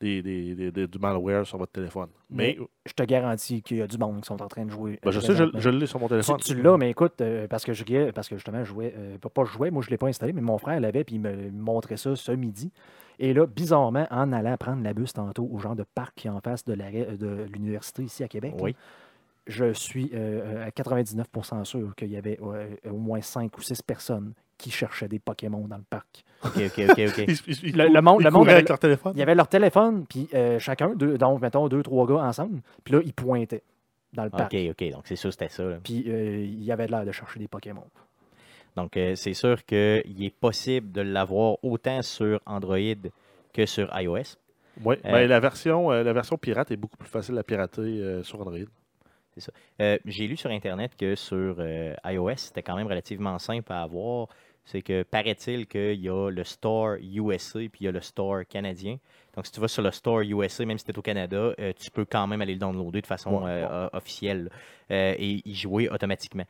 des- des- des- du malware sur votre téléphone. Mais, Je te garantis qu'il y a du monde qui sont en train de jouer. ben, euh, je sais, je, l'ai sur mon Tu, téléphone. tu l'as, mais écoute, euh, parce que je parce que justement, je jouais, euh, pas, je jouais, moi je ne l'ai pas installé, mais mon frère l'avait, puis il me montrait ça ce midi. Et là, bizarrement, en allant prendre la bus tantôt au genre de parc qui est en face de l'université ici à Québec, Oui. là, je suis euh, à 99% sûr qu'il y avait euh, au moins 5 ou 6 personnes qui cherchaient des Pokémon dans le parc. OK, OK, OK. Ils- ils- Le- monde- ils le monde couraient avait avec leur téléphone. Il y avait leur téléphone, puis euh, chacun, deux, donc mettons deux, trois gars ensemble, puis là, ils pointaient dans le parc. OK, OK. Donc, c'est sûr, c'était ça. là. Puis euh, il y avait l'air de chercher des Pokémon. Donc, euh, c'est sûr qu'il est possible de l'avoir autant sur Android que sur iOS. Oui, Euh, ben, la, version, euh, la version pirate est beaucoup plus facile à pirater euh, sur Android. Euh, J'ai lu sur Internet que sur euh, iOS, c'était quand même relativement simple à avoir. C'est que paraît-il qu'il y a le store USA puis il y a le store canadien. Donc, si tu vas sur le store USA, même si tu es au Canada, euh, tu peux quand même aller le downloader de façon euh, officielle euh, et y jouer automatiquement.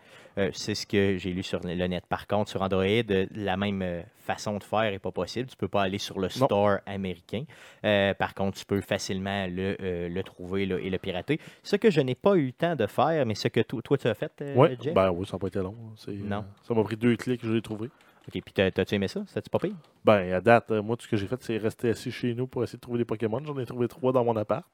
C'est ce que j'ai lu sur le net. Par contre, sur Android, la même façon de faire n'est pas possible. Tu ne peux pas aller sur le Non. store américain. Par contre, tu peux facilement le, le trouver là, et le pirater. Ce que je n'ai pas eu le temps de faire, mais ce que to- toi, tu as fait, Oui, Jeff? ben oui, ça n'a pas été long. Euh, Non. ça m'a pris deux clics, je l'ai trouvé. OK, puis t'as- t'as-tu aimé ça? C'était-tu pas pire? Ben, à date, euh, moi, tout ce que j'ai fait, c'est rester assis chez nous pour essayer de trouver des Pokémon. J'en ai trouvé trois dans mon appart.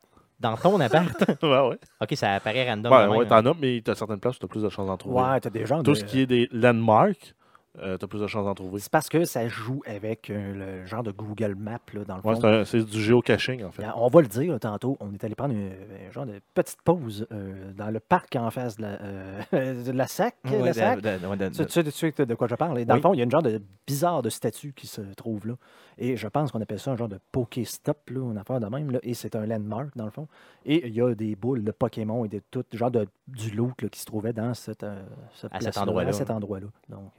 Dans ton appart? ouais, ouais. OK, ça apparaît random. Ben, ouais, même, t'en as, mais t'as certaines places où t'as plus de chances d'en trouver. Ouais, t'as des gens Tout de- ce qui est des landmarks, euh, t'as plus de chances d'en trouver. C'est parce que ça joue avec euh, le genre de Google Maps, là, dans le Ouais, fond. c'est, du géocaching, en fait. On va le dire là, tantôt, on est allé prendre une, un genre de petite pause euh, dans le parc en face de la, de la SAC. La de- SAC. de- de- de- Tu, tu sais tu sais de quoi je parle. Et dans Oui. le fond, il y a une genre de bizarre de statue qui se trouve là. Et je pense qu'on appelle ça un genre de Pokéstop, là, une affaire de même. Là. Et c'est un landmark, dans le fond. Et il y a des boules de Pokémon et de tout, genre de, du loot là, qui se trouvait dans cette, cette À cet place-là, endroit-là. À cet endroit-là. Donc,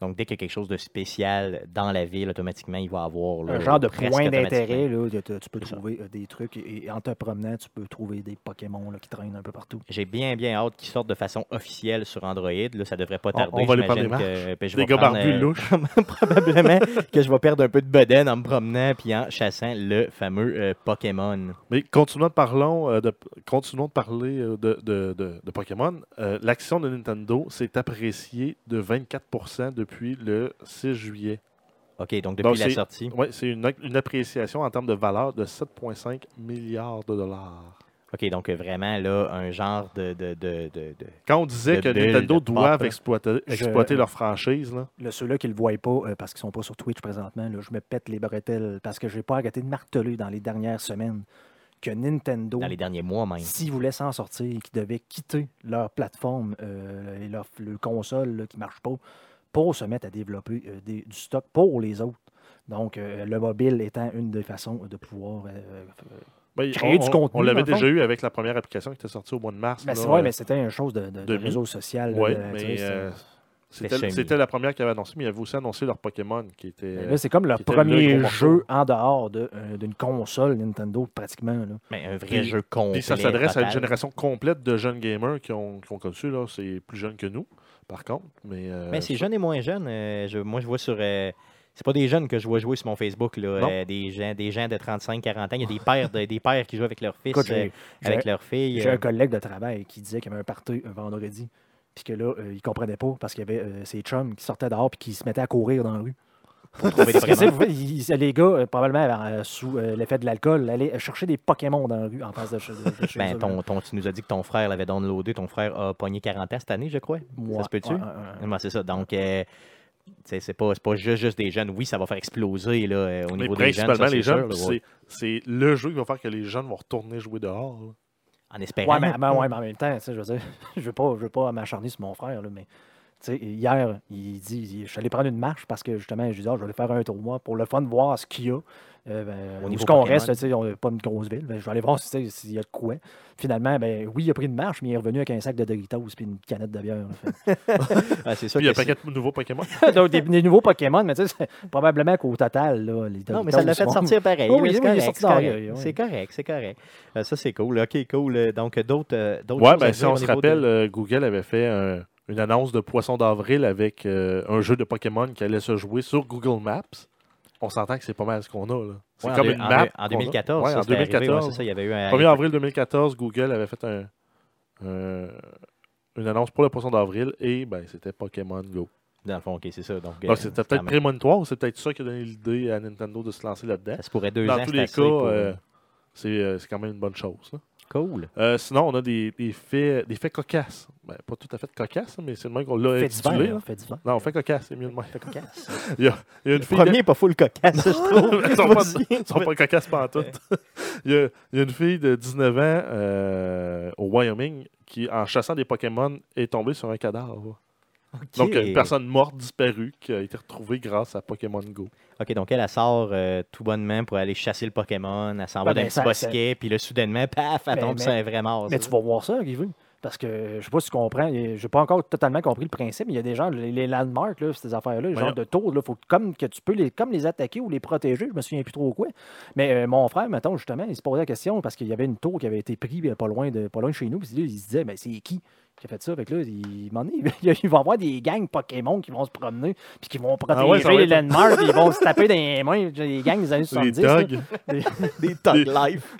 Donc, dès qu'il y a quelque chose de spécial dans la ville, automatiquement, il va avoir. là, un genre de point d'intérêt, tu peux ça. trouver euh, des trucs. Et, et en te promenant, tu peux trouver des Pokémon là, qui traînent un peu partout. J'ai bien, bien hâte qu'ils sortent de façon officielle sur Android. Là, ça devrait pas On- tarder. on va aller prendre J'imagine des que- ben, je Des gars prendre, barbus euh, louches. probablement que je vais perdre un peu de bedaine en me promenant puis en chassant le fameux euh, Pokémon. Mais continuons de, parlons, euh, de, continuons de parler euh, de, de- de- de Pokémon. Euh, L'action de Nintendo s'est appréciée de 24% depuis le 6 juillet. OK, donc depuis Donc, la sortie. Oui, c'est une, une appréciation en termes de valeur de 7,5 milliards de dollars. OK, donc vraiment, là, un genre de. de, de, de- de- Quand on disait De que Nintendo doivent exploiter, Je- exploiter leur franchise, là, Là, ceux-là qui ne le voient pas euh, parce qu'ils ne sont pas sur Twitch présentement, là, je me pète les bretelles parce que je n'ai pas arrêté de marteler dans les dernières semaines que Nintendo, dans les derniers mois même. s'ils voulaient s'en sortir, qu'ils devaient quitter leur plateforme euh, et leur, leur console là, qui ne marche pas pour se mettre à développer euh, des- du stock pour les autres. Donc, euh, le mobile étant une des façons de pouvoir. euh, euh, ben, Créer on, du on- contenu, On l'avait déjà eu avec la première application qui était sortie au mois de mars. ben, c'est euh, mais c'était une chose de, de- de demi. réseau social. C'était la première qui avait annoncé, mais il avait aussi annoncé leur Pokémon qui était. Ben, Là, c'est comme le qui était le premier jeu en dehors de, d'une console Nintendo, pratiquement. Là. Mais un vrai Puis- jeu complet. Puis ça s'adresse à une génération complète de jeunes gamers qui ont, qui ont connu là. C'est plus jeune que nous, par contre. Mais, euh, Mais c'est jeune et moins jeune. euh, je- moi, je vois sur. euh, c'est pas des jeunes que je vois jouer sur mon Facebook, là, euh, des, gens, des gens de 35-40 ans. Il y a des pères, de- des pères qui jouent avec leur fils, Écoute, avec leur fille. j'ai un collègue de travail qui disait qu'il y avait un party un vendredi, puis que là, il comprenait pas parce qu'il y avait ses chums qui sortaient dehors puis qui se mettaient à courir dans la rue. Pour trouver des Pokémon. les gars, euh, probablement euh, sous euh, l'effet de l'alcool, allaient chercher des Pokémon dans la rue en face de, chez- de chez Ben, eux. ton, ton- tu nous as dit que ton frère l'avait downloadé. Ton frère a pogné 40 ans cette année, je crois. Ça se peut-tu? ouais, ouais, ouais. Ouais, c'est ça. Donc, euh, c'est pas, c'est pas juste, juste des jeunes. Oui, ça va faire exploser là, euh, au mais niveau des jeunes. principalement ça, les c'est jeunes. le jeu qui va faire que les jeunes vont retourner jouer dehors. là. En espérant. Ouais, mais, mais- ouais, mais en même temps, je veux dire, je veux pas, je veux pas m'acharner sur mon frère, là, mais Hier, il dit Je suis allé prendre une marche parce que justement, je dis ah, Je vais aller faire un tournoi pour le fun de voir ce qu'il y a. Euh, ben, Au où niveau est-ce qu'on reste, on n'est pas une grosse ville. Ben, je vais aller voir si, s'il y a de quoi. Finalement, ben, oui, il a pris une marche, mais il est revenu avec un sac de Doritos et une canette de bière. Fait- Ah, c'est sûr il y a un c'est- paquet de nouveaux Pokémon. Donc, des, des nouveaux Pokémon, mais tu sais, c'est probablement qu'au total, là, les Non, mais ça l'a fait Doritos sortir pareil. Oh oui, c'est oui, il est correct, sorti c'est correct. ouais. Correct, c'est correct. Euh, ça, c'est cool. OK, cool. Euh, Donc, d'autres euh, d'autres Ouais, ben, si on se rappelle, de- euh, Google avait fait un- une annonce de Poisson d'avril avec euh, un jeu de Pokémon qui allait se jouer sur Google Maps. On s'entend que c'est pas mal ce qu'on a. là. C'est Ouais, en comme deux- une en map. En qu'on a. 2014, Ouais, ça, en c'était arrivé, ouais, 2014. c'est ça. Il y avait eu un. 1er avril 2014, Google avait fait un, un- une annonce pour le Poisson d'avril et ben, c'était Pokémon Go. Dans le fond, OK, c'est ça. Donc, euh, c'était c'est peut-être prémonitoire ou c'est peut-être ça qui a donné l'idée à Nintendo de se lancer là-dedans. Ça se pourrait deux Dans ans, tous les cas, euh, c'est euh, quand même une bonne chose. Cool. Euh, sinon, on a des, des faits, des faits cocasses. Ben, pas tout à fait cocasses, mais c'est le même qu'on l'a Fait intitulé. fait divers. Non, fait cocasse, c'est mieux de. Fait cocasse. Il y a, il y a une Le fille. premier est pas full cocasse, je trouve. Ils sont pas, ils sont pas cocasses pantoute. il, y a, il y a une fille de 19 ans euh, au Wyoming qui, en chassant des Pokémon, est tombée sur un cadavre. Donc, une personne morte, disparue, qui a été retrouvée grâce à Pokémon Go. OK, donc elle, elle sort euh, tout bonnement pour aller chasser le Pokémon. Elle s'en va Ben, dans un ben, petit ça- bosquet, puis là, soudainement, paf, elle Mais- tombe mais- sur un vrai mort. Mais ça. tu vas voir ça, Guy Parce que je sais pas si tu comprends. Je n'ai pas encore totalement compris le principe, mais il y a des gens, les, les landmarks, là, ces affaires-là, les genres de tours, là, faut que- comme que tu peux les, comme les attaquer ou les protéger, je me souviens plus trop quoi. Mais euh, mon frère, mettons, justement, il se posait la question parce qu'il y avait une tour qui avait été prise euh, pas loin de, pas loin de chez nous. Puis là, il se disait, mais c'est qui? Qui a fait ça? Fait que là, il, m'en est- il va y avoir des gangs Pokémon qui vont se promener puis qui vont protéger Ah ouais, les être- landmarks puis ils vont se taper dans les mains. Les gangs des années Les 70. là. thugs. Des Tug Life.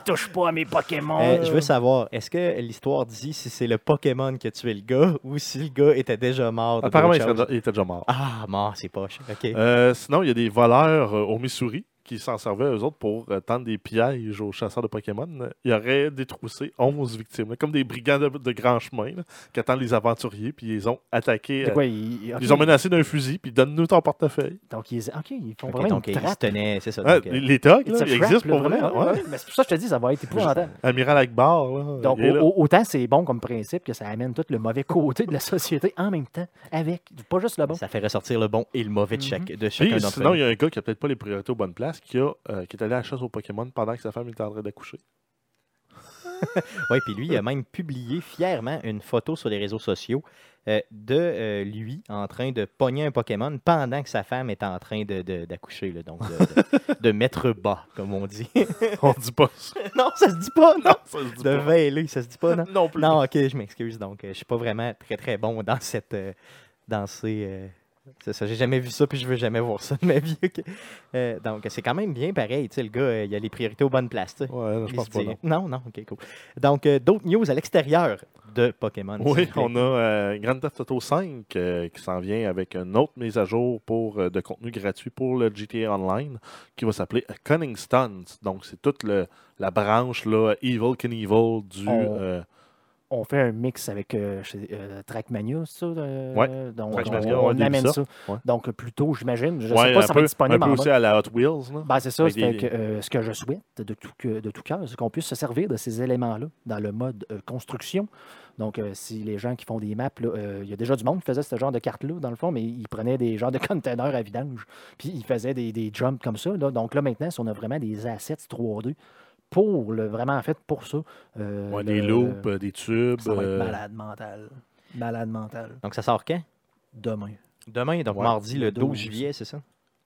Touche pas à mes Pokémon. Euh, je veux savoir, est-ce que l'histoire dit si c'est le Pokémon qui a tué le gars ou si le gars était déjà mort? Apparemment, il était, choses? il était déjà mort. Ah, mort, c'est poche. OK. Euh, sinon, il y a des voleurs euh, au Missouri qui s'en servaient, eux autres, pour euh, tendre des pièges aux chasseurs de Pokémon. Ils auraient détroussé 11 victimes, là, comme des brigands de, de grand chemin là, qui attendent les aventuriers, puis ils les ont attaqués. C'est euh, quoi, ils, ont menacés d'un fusil, puis donne-nous ton portefeuille. Donc, ils, ok, ils font OK, vraiment donc, une se trappe. tenait, c'est ça. Ouais, donc, euh, les, ils existent là, pour vrai. ouais. ouais. Mais c'est pour ça que je te dis, ça va être épouvantable. Amiral Akbar, là, Donc, au- autant c'est bon comme principe que ça amène tout le mauvais côté de la société en même temps, avec, pas juste le bon. Ça fait ressortir le bon et le mauvais de, chaque, de Puis, chacun d'entre sinon, il y a un gars qui a peut-être pas les priorités aux bonnes places, a, euh, qui est allé à la chasse aux Pokémon pendant que sa femme était en train d'accoucher. Oui, puis lui, il a même publié fièrement une photo sur les réseaux sociaux euh, de euh, lui en train de pogner un Pokémon pendant que sa femme est en train de- de- d'accoucher, là, donc de, de- de mettre bas, comme on dit. On dit pas ça. non, ça se dit pas, non. ça se dit De pas. veiler, ça se dit pas, non? Non plus. Non, ok, je m'excuse. Donc, je suis pas vraiment très très bon dans cette, dans ces. C'est ça, j'ai jamais vu ça, puis je veux jamais voir ça de ma vie. Euh, donc, c'est quand même bien pareil. Tu sais, le gars, euh, il a les priorités aux bonnes places. tu sais. Ouais, je pense se pas. Non. Non, non, ok, cool. Donc, euh, d'autres news à l'extérieur de Pokémon. Oui, on a Grand Theft Auto 5 euh, qui s'en vient avec une autre mise à jour pour, de contenu gratuit pour le GTA Online qui va s'appeler Cunning Stunts. Donc, c'est toute le- la branche là, Evil Knievel du. On- euh, On fait un mix avec euh, chez- euh, Trackmania, c'est ça? euh, Ouais, donc, Trackmania, on, amène ça. ouais. Donc, plutôt, j'imagine. Je ouais, sais pas si ça peu, va être disponible un peu en aussi mode- à la Hot Wheels. là. Ben, c'est ça, des- que, euh, ce que je souhaite de tout, de tout cœur, c'est qu'on puisse se servir de ces éléments-là dans le mode euh, construction. Donc, euh, si les gens qui font des maps, euh, il y a déjà du monde qui faisait ce genre de carte-là, dans le fond, mais ils prenaient des genres de containers à vidange, puis ils faisaient des, des jumps comme ça. là. Donc là, maintenant, si on a vraiment des assets 3D pour le vraiment fait pour ça. euh, Ouais, le- des loops, euh, des tubes. Ça va être euh, malade mental. Malade mental. Donc, ça sort quand? Demain. Demain, donc Ouais, mardi, le le 12 12. juillet, c'est ça?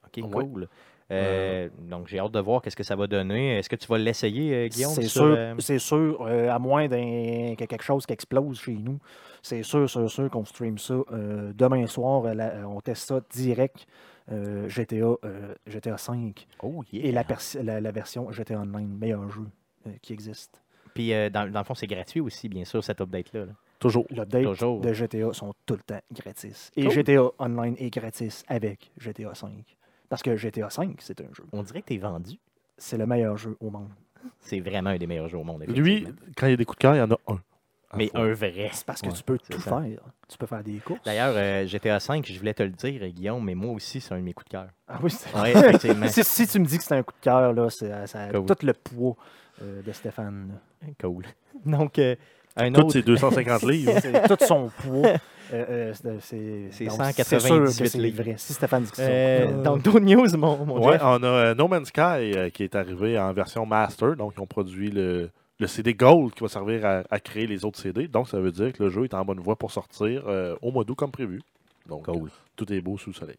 Ok, Ouais. cool. Euh, donc, j'ai hâte de voir qu'est-ce que ça va donner. Est-ce que tu vas l'essayer, Guillaume C'est sûr, euh, c'est sûr euh, à moins d'un- que quelque chose qui explose chez nous, c'est sûr, sûr, sûr qu'on stream ça euh, demain soir. on teste ça direct euh, GTA, euh, GTA 5 Oh, yeah. et la, pers- la, la version GTA Online, meilleur jeu euh, qui existe. Puis, euh, dans, dans le fond, c'est gratuit aussi, bien sûr, cette update-là. là. Toujours. L'update de GTA sont tout le temps gratis. Et Cool. GTA Online est gratis avec GTA 5. Parce que GTA 5, c'est un jeu. On dirait que tu es vendu. C'est le meilleur jeu au monde. C'est vraiment un des meilleurs jeux au monde. Lui, quand il y a des coups de cœur, il y en a un. Mais un vrai. C'est parce que Ouais, tu peux tout ça. faire. Tu peux faire des courses. D'ailleurs, euh, GTA 5, je voulais te le dire, euh, Guillaume, mais moi aussi, c'est un de mes coups de cœur. Ah oui, c'est effectivement. si, si tu me dis que c'est un coup de cœur, là, c'est, ça a Cool. tout le poids euh, de Stéphane. là. Cool. Donc, euh, Un Toutes autre, ces 250 livres. Tout son poids. Euh, euh, c'est- c'est C'est donc, 198 sûr que c'est livres. vrai. Si Stéphane dit que c'est ça. euh, donc, d'autres news, mon, mon Ouais, Jeff? on a euh, No Man's Sky euh, qui est arrivé en version master. Donc, ils ont produit le, le CD Gold qui va servir à, à créer les autres CD. Donc, ça veut dire que le jeu est en bonne voie pour sortir euh, au mois d'août comme prévu. Donc, Cool. tout est beau sous le soleil.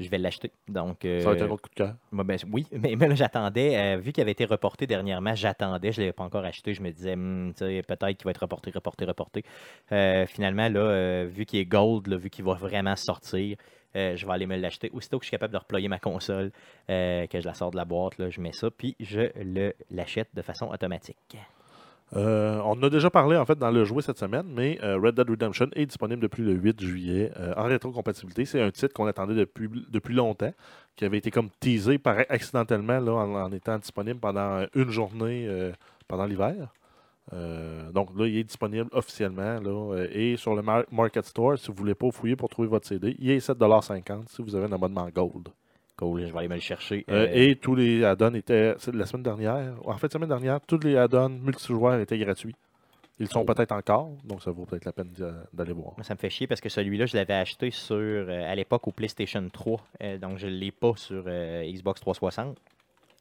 Je vais l'acheter. Donc, euh, Ça va être un autre coup de cœur. ben, oui, mais, mais là, j'attendais. euh, vu qu'il avait été reporté dernièrement, j'attendais. Je ne l'avais pas encore acheté. Je me disais, Hmm, peut-être qu'il va être reporté, reporté, reporté. Finalement, là, vu qu'il est gold, là, vu qu'il va vraiment sortir, euh, je vais aller me l'acheter. Aussitôt que je suis capable de reployer ma console, euh, que je la sors de la boîte, là, je mets ça, puis je l'achète de façon automatique. Euh, on a déjà parlé en fait dans le jouet cette semaine, mais euh, Red Dead Redemption est disponible depuis le 8 juillet en rétrocompatibilité. C'est un titre qu'on attendait depuis, depuis longtemps, qui avait été comme teasé par accidentellement là, en, étant disponible pendant une journée pendant l'hiver. Euh, donc là, il est disponible officiellement là, euh, et sur le Mar- Market Store, si vous voulez pas fouiller pour trouver votre CD, il est 7,50$ si vous avez un abonnement Gold. Cool, je vais aller me le chercher. Euh, et tous les add-ons étaient. c'est La semaine dernière, en fait, la semaine dernière, tous les add-ons multijoueurs étaient gratuits. Ils sont Oh. peut-être encore, donc ça vaut peut-être la peine d'aller voir. Ça me fait chier parce que celui-là, je l'avais acheté sur euh, à l'époque au PlayStation 3. euh, donc, je ne l'ai pas sur euh, Xbox 360.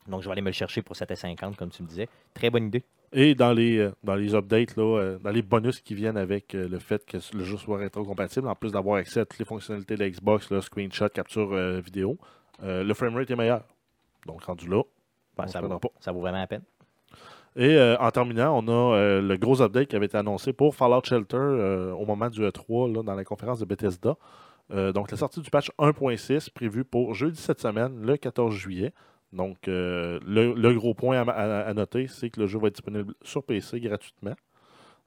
Donc, je vais aller me le chercher pour 7,50 comme tu me disais. Très bonne idée. Et dans les, euh, dans les updates, là, euh, dans les bonus qui viennent avec euh, le fait que le jeu soit rétro-compatible, en plus d'avoir accès à toutes les fonctionnalités de Xbox, là, screenshot, capture euh, vidéo, euh, le framerate est meilleur. Donc, rendu là, Ben, ça, vaut, pas. ça vaut vraiment la peine. Et euh, en terminant, on a euh, le gros update qui avait été annoncé pour Fallout Shelter euh, au moment du E3 là, dans la conférence de Bethesda. Donc, la sortie du patch 1.6 prévue pour jeudi cette semaine, le 14 juillet. Donc, euh, le, gros point à, noter, c'est que le jeu va être disponible sur PC gratuitement.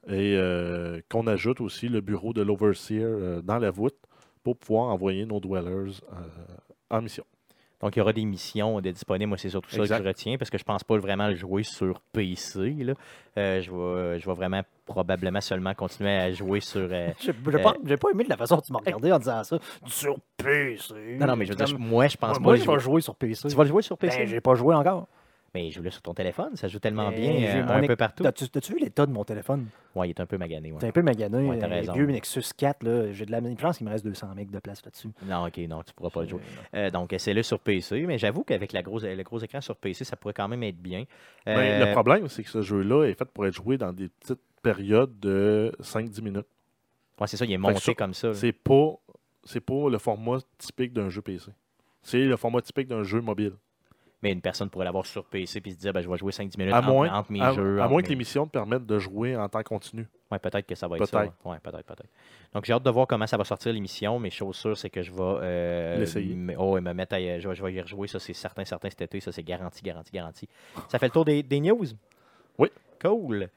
Et euh, qu'on ajoute aussi le bureau de l'Overseer euh, dans la voûte pour pouvoir envoyer nos dwellers en mission. Donc, il y aura des missions de disponibles. Moi, c'est surtout ça Exact. que je retiens parce que je pense pas vraiment le jouer sur PC. là. Euh, je, vais, je vais vraiment probablement seulement continuer à jouer sur. euh, J'ai j'ai pas, j'ai pas aimé de la façon dont tu m'as regardé en disant ça. Sur PC. Non, non, mais je veux dire, moi, je pense moi, pas. moi, je vais jouer sur PC. Tu vas le jouer sur PC? Ben, j'ai pas joué encore. Mais joue-le sur ton téléphone. Ça joue tellement Ben, bien euh, mon un peu partout. T'as-tu vu l'état de mon téléphone? Ouais, il est un peu magané. ouais. C'est un peu magané. Ouais, t'as euh, raison. vieux Nexus 4, là, j'ai de la je pense qu'il me reste 200 MB de place là-dessus. Non, ok, non, tu pourras pas le jouer. Euh, Euh, donc, c'est le sur PC, mais j'avoue qu'avec le gros écran sur PC, ça pourrait quand même être bien. Ben, Euh, le problème, c'est que ce jeu-là est fait pour être joué dans des petites périodes de 5-10 minutes. ouais, c'est ça, il est monté ça, comme ça. C'est pas, c'est pas le format typique d'un jeu PC. C'est le format typique d'un jeu mobile. Mais une personne pourrait l'avoir sur PC et se dire, ben, je vais jouer 5-10 minutes À entre, moins, entre mes à, jeux. à entre moins que mes- missions te permettent de jouer en temps continu. Ouais, peut-être que ça va être ça. Ouais, peut-être, peut-être. Donc, j'ai hâte de voir comment ça va sortir l'émission. Mais chose sûre, c'est que je vais euh, L'essayer. oh, et me mettre à, je, vais, je vais y rejouer. Ça, c'est certain, certain cet été. Ça, c'est garanti, garanti, garanti. Ça fait le tour des, des news? Oui. Cool.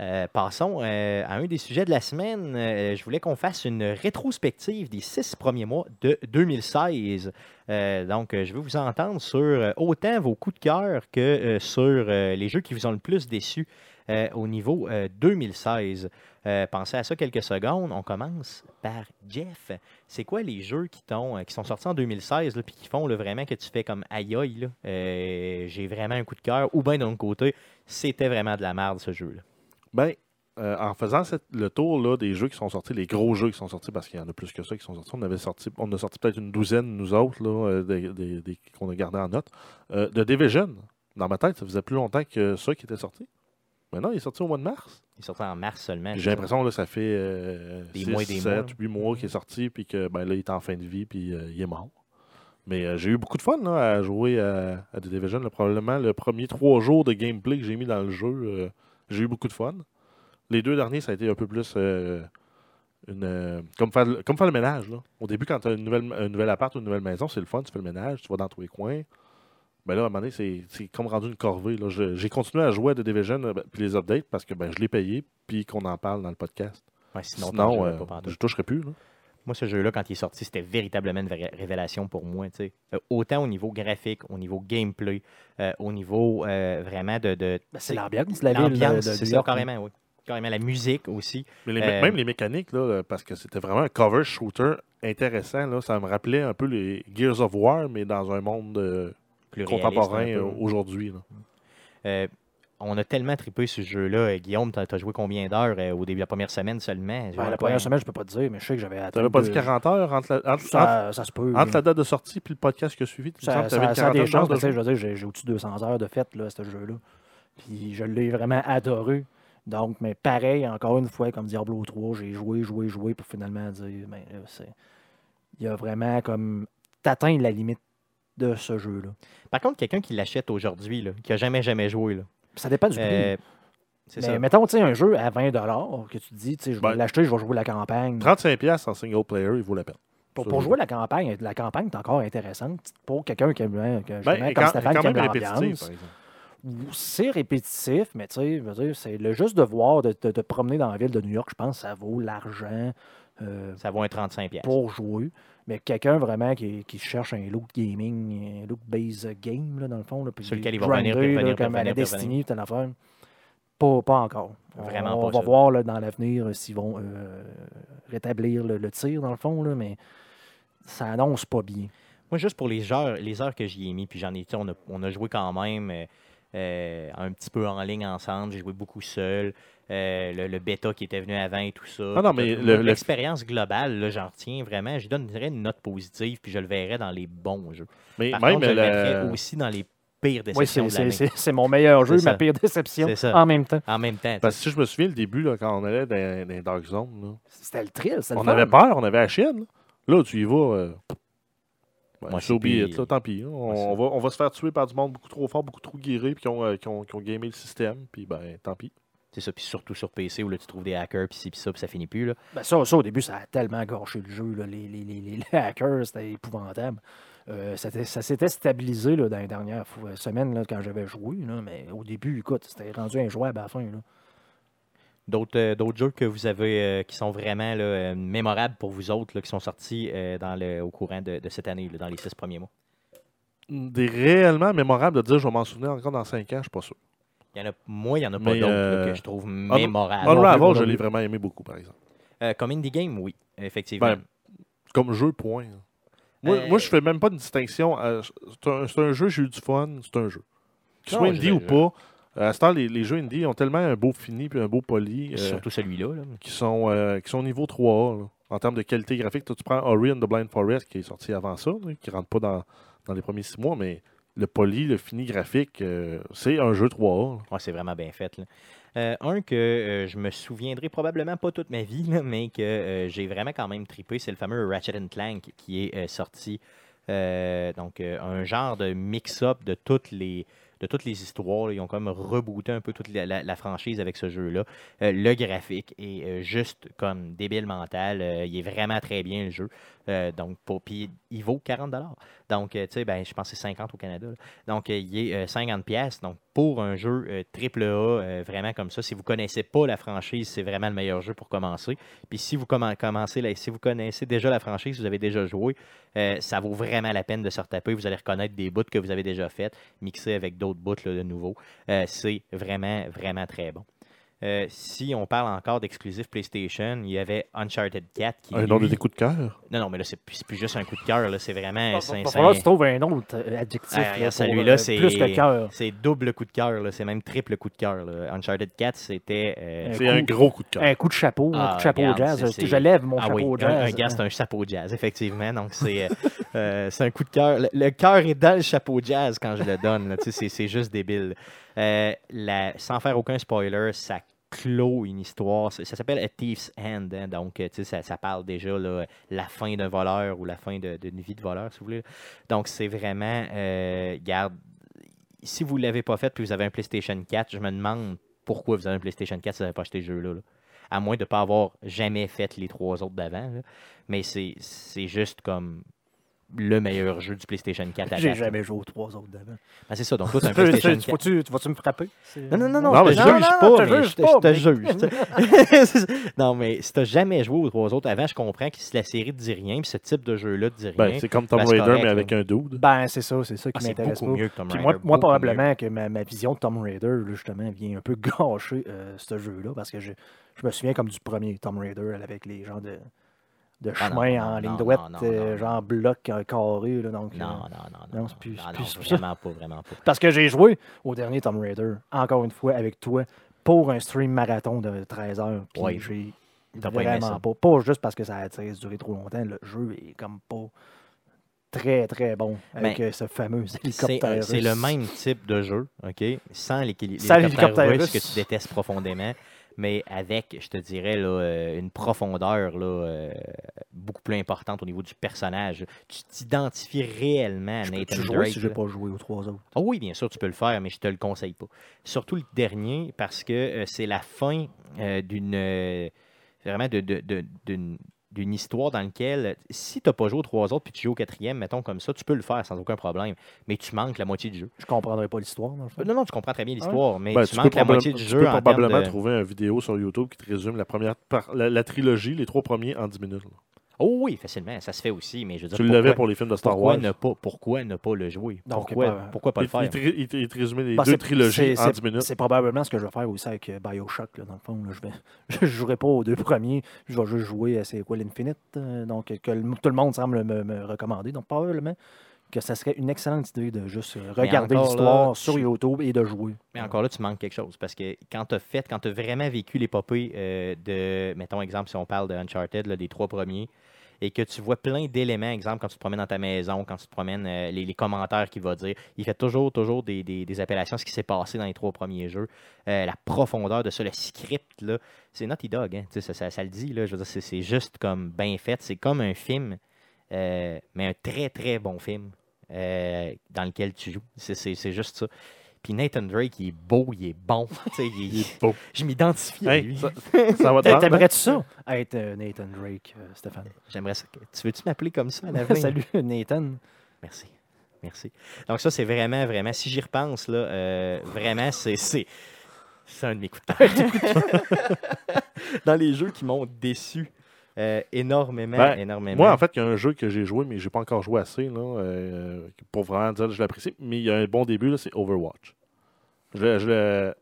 Euh, passons euh, à un des sujets de la semaine. Euh, je voulais qu'on fasse une rétrospective des six premiers mois de 2016. Euh, donc, je veux vous entendre sur autant vos coups de cœur que sur les jeux qui vous ont le plus déçu au niveau euh, 2016. Euh, pensez à ça quelques secondes. On commence par Jeff. C'est quoi les jeux qui, sont sortis en 2016 et qui font là, vraiment que tu fais comme aïe aïe, j'ai vraiment un coup de cœur, ou bien d'un côté, c'était vraiment de la merde ce jeu-là. Ben, euh, en faisant cette- le tour là, des jeux qui sont sortis, les gros jeux qui sont sortis, parce qu'il y en a plus que ça qui sont sortis, on avait sorti, on a sorti peut-être une douzaine, nous autres, là, euh, des, des- des- qu'on a gardé en note. Euh, de Division, dans ma tête, ça faisait plus longtemps que ça qui était sorti. Maintenant, il est sorti au mois de mars. Il est sorti en mars seulement. J'ai l'impression que ça fait euh, Des six, mois et des sept, mois. huit mois qu'il est sorti, puis que ben, là, il est en fin de vie, puis il est mort. Mais euh, j'ai eu beaucoup de fun là, à jouer à, à The Division. Là, probablement le premier trois jours de gameplay que j'ai mis dans le jeu, euh, j'ai eu beaucoup de fun. Les deux derniers, ça a été un peu plus euh, une, euh, comme, faire, le- comme faire le ménage. Là. Au début, quand tu as une nouvelle, un nouvel appart ou une nouvelle maison, c'est le fun, tu fais le ménage, tu vas dans tous les coins. Ben là, à un moment donné, c'est comme rendu une corvée. J'ai continué à jouer à The Division euh, ben, puis les updates parce que ben, je l'ai payé puis qu'on en parle dans le podcast. Ouais, sinon, euh, je toucherai plus. là. Moi, ce jeu-là, quand il est sorti, c'était véritablement une vraie révélation pour moi. Euh, autant au niveau graphique, au niveau gameplay, euh, au niveau euh, vraiment de. de Ben, c'est l'ambiance de la ville de, l'ambiance, de c'est ça, carrément, oui. Carrément, la musique aussi. Mais les- Euh, même les mécaniques, là, parce que c'était vraiment un cover shooter intéressant. Là, ça me rappelait un peu les Gears of War, mais dans un monde euh, Plus contemporain euh, aujourd'hui. On a tellement trippé ce jeu-là. Euh, Guillaume, t'as as joué combien d'heures euh, au début de la première semaine seulement? Ben, la première semaine, je peux pas te dire, mais je sais que j'avais atteint. T'avais pas dit deux- 40 heures entre la, entre- entre- Ça, se peut. entre la date de sortie et le podcast qui a suivi? Tu Ça, que ça, ça a des 40 heures chances, de je veux dire, j'ai- j'ai au-dessus de 200 heures de fête, là, ce jeu-là. Puis je l'ai vraiment adoré. Donc, mais pareil, encore une fois, comme Diablo 3, j'ai joué, joué, joué pour finalement dire, ben, c'est. Il y a vraiment comme. T'atteins la limite de ce jeu-là. Par contre, quelqu'un qui l'achète aujourd'hui, là, qui a jamais, jamais joué, là, Ça dépend du prix. euh, c'est Mais ça. mettons, tu sais, un jeu à 20 que tu te dis, tu sais, je vais Ben, l'acheter, je vais jouer la campagne. 35$ piastres en single player, il vaut la peine. Pour, jouer la campagne, la campagne est encore intéressante. Pour quelqu'un qui aime, hein, que, Ben, comme quand, Stéphane, quand qui aime même répétitif, l'ambiance. par exemple. C'est répétitif, mais tu sais, je veux dire, c'est le juste de voir, de te de, promener dans la ville de New York, je pense que ça vaut l'argent euh, Ça vaut un 35$. piastres. pour jouer. Mais quelqu'un vraiment qui, qui cherche un look gaming, un look base game, là, dans le fond. Là, puis Sur lequel il va revenir, revenir, comme à la Destiny, telle affaire. Pas, pas encore. On- Vraiment on, pas va ça. voir là, dans l'avenir euh, s'ils vont euh, rétablir le, le tir, dans le fond, là, mais ça annonce pas bien. Moi, juste pour les heures, les heures que j'y ai mis, puis j'en ai, on a, on a joué quand même euh, un petit peu en ligne ensemble. J'ai joué beaucoup seul. Euh, le, le bêta qui était venu avant et tout ça. Ah non, mais tout- le- le- l'expérience globale, là, j'en retiens vraiment. Je donnerais une note positive, puis je le verrais dans les bons jeux. Mais Par même contre, je le mettrais aussi dans les pires Oui, déceptions c'est de c'est- mon meilleur jeu, C'est ma pire déception C'est ça. en même temps. En même temps, Parce que si je me souviens, le début, là, quand on allait dans, Dark Zone, là, C'était le thrill, on fun. avait peur, on avait la chienne. Là, tu y vas. Euh... Ouais, Moi, puis- là, tant pis. hein. On, va, on va se faire tuer par du monde beaucoup trop fort, beaucoup trop guéri, puis qui ont, euh, qui, ont, qui ont gamé le système, puis ben, tant pis. C'est ça, puis surtout sur PC où là, tu trouves des hackers, puis ci, puis ça, puis ça finit plus. Là. Ben ça, ça, au début, ça a tellement gâché le jeu. là. Les, les, les, les hackers, c'était épouvantable. Euh, ça s'était stabilisé là, dans les dernières fois- semaines là, quand j'avais joué. là, mais au début, écoute, c'était rendu injouable à la fin. Là. D'autres euh, d'autres jeux que vous avez euh, qui sont vraiment là, euh, mémorables pour vous autres, là, qui sont sortis euh, dans le, au courant de, de cette année, là, dans les six premiers mois? Des réellement mémorables de dire je vais m'en souvenir encore dans 5 ans, je suis pas sûr. Il y en a, moi, il n'y en a pas d'autres euh, que je trouve mémorables. Unravel, moi je l'ai vraiment aimé beaucoup, par exemple. Euh, comme indie game, oui, effectivement. Ben, Comme jeu, point. Moi, Euh, moi, je fais même pas de distinction. C'est un, un jeu, j'ai eu du fun, c'est un jeu. Qu'il soit indie ou pas, à ce temps, les, les jeux indie ont tellement un beau fini puis un beau poli. euh, Surtout celui-là. là. qui sont, qui sont niveau 3A là, en termes de qualité graphique. Toi, tu prends Ori and the Blind Forest qui est sorti avant ça, qui rentre pas dans, dans les premiers six mois, mais le poli, le fini graphique, euh, c'est un jeu 3A. là. Ouais, c'est vraiment bien fait. là. Euh, un que euh, je me souviendrai probablement pas toute ma vie, mais que j'ai vraiment quand même trippé, c'est le fameux Ratchet Clank qui est sorti. Donc, un genre de mix-up de toutes les de toutes les histoires. Ils ont comme rebooté un peu toute la, franchise avec ce jeu-là. Euh, le graphique est euh, juste comme débile mental. Euh, il est vraiment très bien le jeu. Donc, puis il vaut 40 Donc, tu sais, ben, je pense que c'est 50 au Canada. Donc, il est euh, 50 pièces. Donc, pour un jeu triple A, vraiment comme ça, si vous connaissez pas la franchise, c'est vraiment le meilleur jeu pour commencer. Puis si vous commen- commencez, si vous connaissez déjà la franchise, vous avez déjà joué, ça vaut vraiment la peine de se retaper. Vous allez reconnaître des bouts que vous avez déjà fait, mixés avec d'autres bouts là, de nouveau. Euh, c'est vraiment, vraiment très bon. Euh, si on parle encore d'exclusif PlayStation, il y avait Uncharted 4 qui. Un nom de coups de cœur? Non, non, mais là, c'est plus, juste un coup de cœur. là, C'est vraiment. Il c'est- va tu trouves un autre euh, adjectif. Ah, là, celui-là, euh, c'est- Plus que cœur. C'est double coup de cœur, là, c'est même triple coup de cœur. Uncharted 4, c'était. euh, Un C'est un gros coup de cœur. Un coup de chapeau, un Ah, coup de chapeau regarde, jazz. Je lève mon ah chapeau oui, un, un jazz. gars, c'est un chapeau jazz, effectivement. Donc, c'est euh, c'est un coup de cœur. Le, le cœur est dans le chapeau jazz quand je le donne. là. Tu sais, C'est c'est juste débile. Euh, la- sans faire aucun spoiler, ça clôt une histoire. Ça, s'appelle A Thief's Hand. hein. Donc, euh, ça, ça parle déjà là, la fin d'un voleur ou la fin d'une vie de voleur, si vous voulez. Donc, c'est vraiment. euh, si vous ne l'avez pas fait puis vous avez un PlayStation 4, je me demande pourquoi vous avez un PlayStation 4 si vous n'avez pas acheté ce jeu-là. là. À moins de ne pas avoir jamais fait les trois autres d'avant. Mais c'est juste comme le meilleur jeu du PlayStation 4 à J'ai jamais joué aux trois autres d'avant. Ah, c'est ça, donc toi, tu un Tu peux- PlayStation tu- 4. Vas-tu tu vas-tu me frapper? Non, non, non, non, Non, je mais te je- juge pas, je te mais juge je te- non, mais si t'as jamais joué aux trois autres avant, je comprends que si la série te dit rien, puis ce type de jeu-là te dit rien, Ben, c'est comme Tomb Ben, c'est Raider, mais avec un dude. Ben, c'est ça, c'est ça qui ah, m'intéresse beaucoup mieux que Tomb Raider. moi, moi beaucoup mieux. probablement que ma, ma vision de Tomb Raider, justement, vient un peu gâcher euh, ce jeu-là, parce que je, je me souviens comme du premier Tomb Raider avec les gens de de Ah non, chemin en non, ligne droite, non, euh, genre bloc euh, carré. Là, donc, Non, euh, non, non, non. non, c'est plus- plus- vraiment pas, vraiment pas. Parce que j'ai joué au dernier Tomb Raider, encore une fois, avec toi, pour un stream marathon de 13 heures. Puis j'ai vraiment pas. Pas juste parce que ça a duré trop longtemps. Le jeu est comme pas très, très bon avec Ben, ce fameux hélicoptère. c'est le même type de jeu, OK? Sans l'hélicoptère russe que tu détestes profondément, mais avec, je te dirais, là, euh, une profondeur là, euh, beaucoup plus importante au niveau du personnage. Tu t'identifies réellement à Je peux Nathan jouer Drake. si j'ai là. pas joué aux trois autres. Ah oui, bien sûr, tu peux le faire, mais je te le conseille pas. Surtout le dernier, parce que euh, c'est la fin d'une. vraiment de- de- de- d'une d'une histoire dans laquelle, si tu n'as pas joué aux trois autres puis tu joues au quatrième, mettons comme ça, tu peux le faire sans aucun problème, mais tu manques la moitié du jeu. Je comprendrais pas l'histoire. Non, non, tu comprends très bien Ah ouais? l'histoire, mais Ben, tu tu, peux manques la moitié du tu jeu peux en termes probablement de... trouver une vidéo sur YouTube qui te résume la première par- la, la trilogie, les trois premiers en 10 minutes. là. Oh oui, facilement, ça se fait aussi, mais je veux dire, Tu l'avais pour les films de Star pourquoi Wars. ne pas, pourquoi ne pas le jouer? Donc, pourquoi, pas- pourquoi pas le Il, faire? il te ré- il te- il te résumait les Ben, deux c'est- trilogies c'est- en c'est- 10 minutes. C'est probablement ce que je vais faire aussi avec euh, Bioshock. Là, dans le fond, là. je vais, je jouerai pas aux deux premiers. Je vais juste jouer à c'est quoi l'Infinite. euh, donc, que le- tout le monde semble me, me recommander. Donc, probablement que ça serait une excellente idée de juste regarder l'histoire sur YouTube et de jouer. Mais encore là, tu manques quelque chose. Parce que quand tu as fait, quand tu as vraiment vécu l'épopée euh, de, mettons exemple, si on parle de Uncharted, là, des trois premiers, et que tu vois plein d'éléments, exemple, quand tu te promènes dans ta maison, quand tu te promènes, euh, les, les commentaires qu'il va dire, il fait toujours, toujours des, des, des appellations, ce qui s'est passé dans les trois premiers jeux, Euh, la profondeur de ça, le script, là, c'est Naughty Dog, hein, ça, ça, ça le dit, là, je veux dire, c'est, c'est juste comme bien fait, c'est comme un film, euh, mais un très, très bon film euh, dans lequel tu joues. C'est, c'est, c'est juste ça. Puis Nathan Drake, il est beau, il est bon. tu sais, il est- Il est beau. Je m'identifie à Hey, lui. ça, va? T'aimerais-tu ça? Être euh, Nathan Drake, euh, Stéphane? J'aimerais ça. Tu veux-tu m'appeler comme ça à l'avenir? Salut, Nathan. Merci. Merci. Donc ça, c'est vraiment, vraiment, si j'y repense, là, euh, vraiment, c'est, c'est, c'est un de mes coups de cœur. Dans les jeux qui m'ont déçu euh, énormément, Ben, énormément. Moi, en fait, il y a un jeu que j'ai joué, mais j'ai pas encore joué assez là, euh, pour vraiment dire que je l'apprécie. Mais il y a un bon début, c'est Overwatch. Je, je,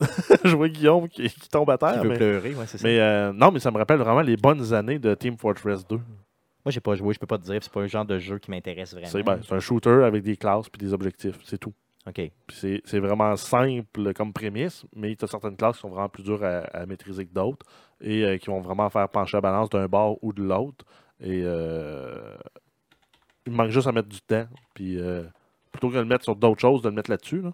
je vois Guillaume qui, qui tombe à terre. Mais, pleurer, ouais, c'est ça. mais, euh, non, mais ça me rappelle vraiment les bonnes années de Team Fortress 2. Moi, j'ai pas joué, je peux pas te dire, c'est pas un genre de jeu qui m'intéresse vraiment. C'est ben, c'est un shooter avec des classes puis des objectifs, c'est tout. OK. C'est- vraiment simple comme prémisse, mais tu as certaines classes qui sont vraiment plus dures à, à maîtriser que d'autres et euh, qui vont vraiment faire pencher la balance d'un bord ou de l'autre. Et euh, il manque juste à mettre du temps. Puis euh, plutôt que de le mettre sur d'autres choses, de le mettre là-dessus. là.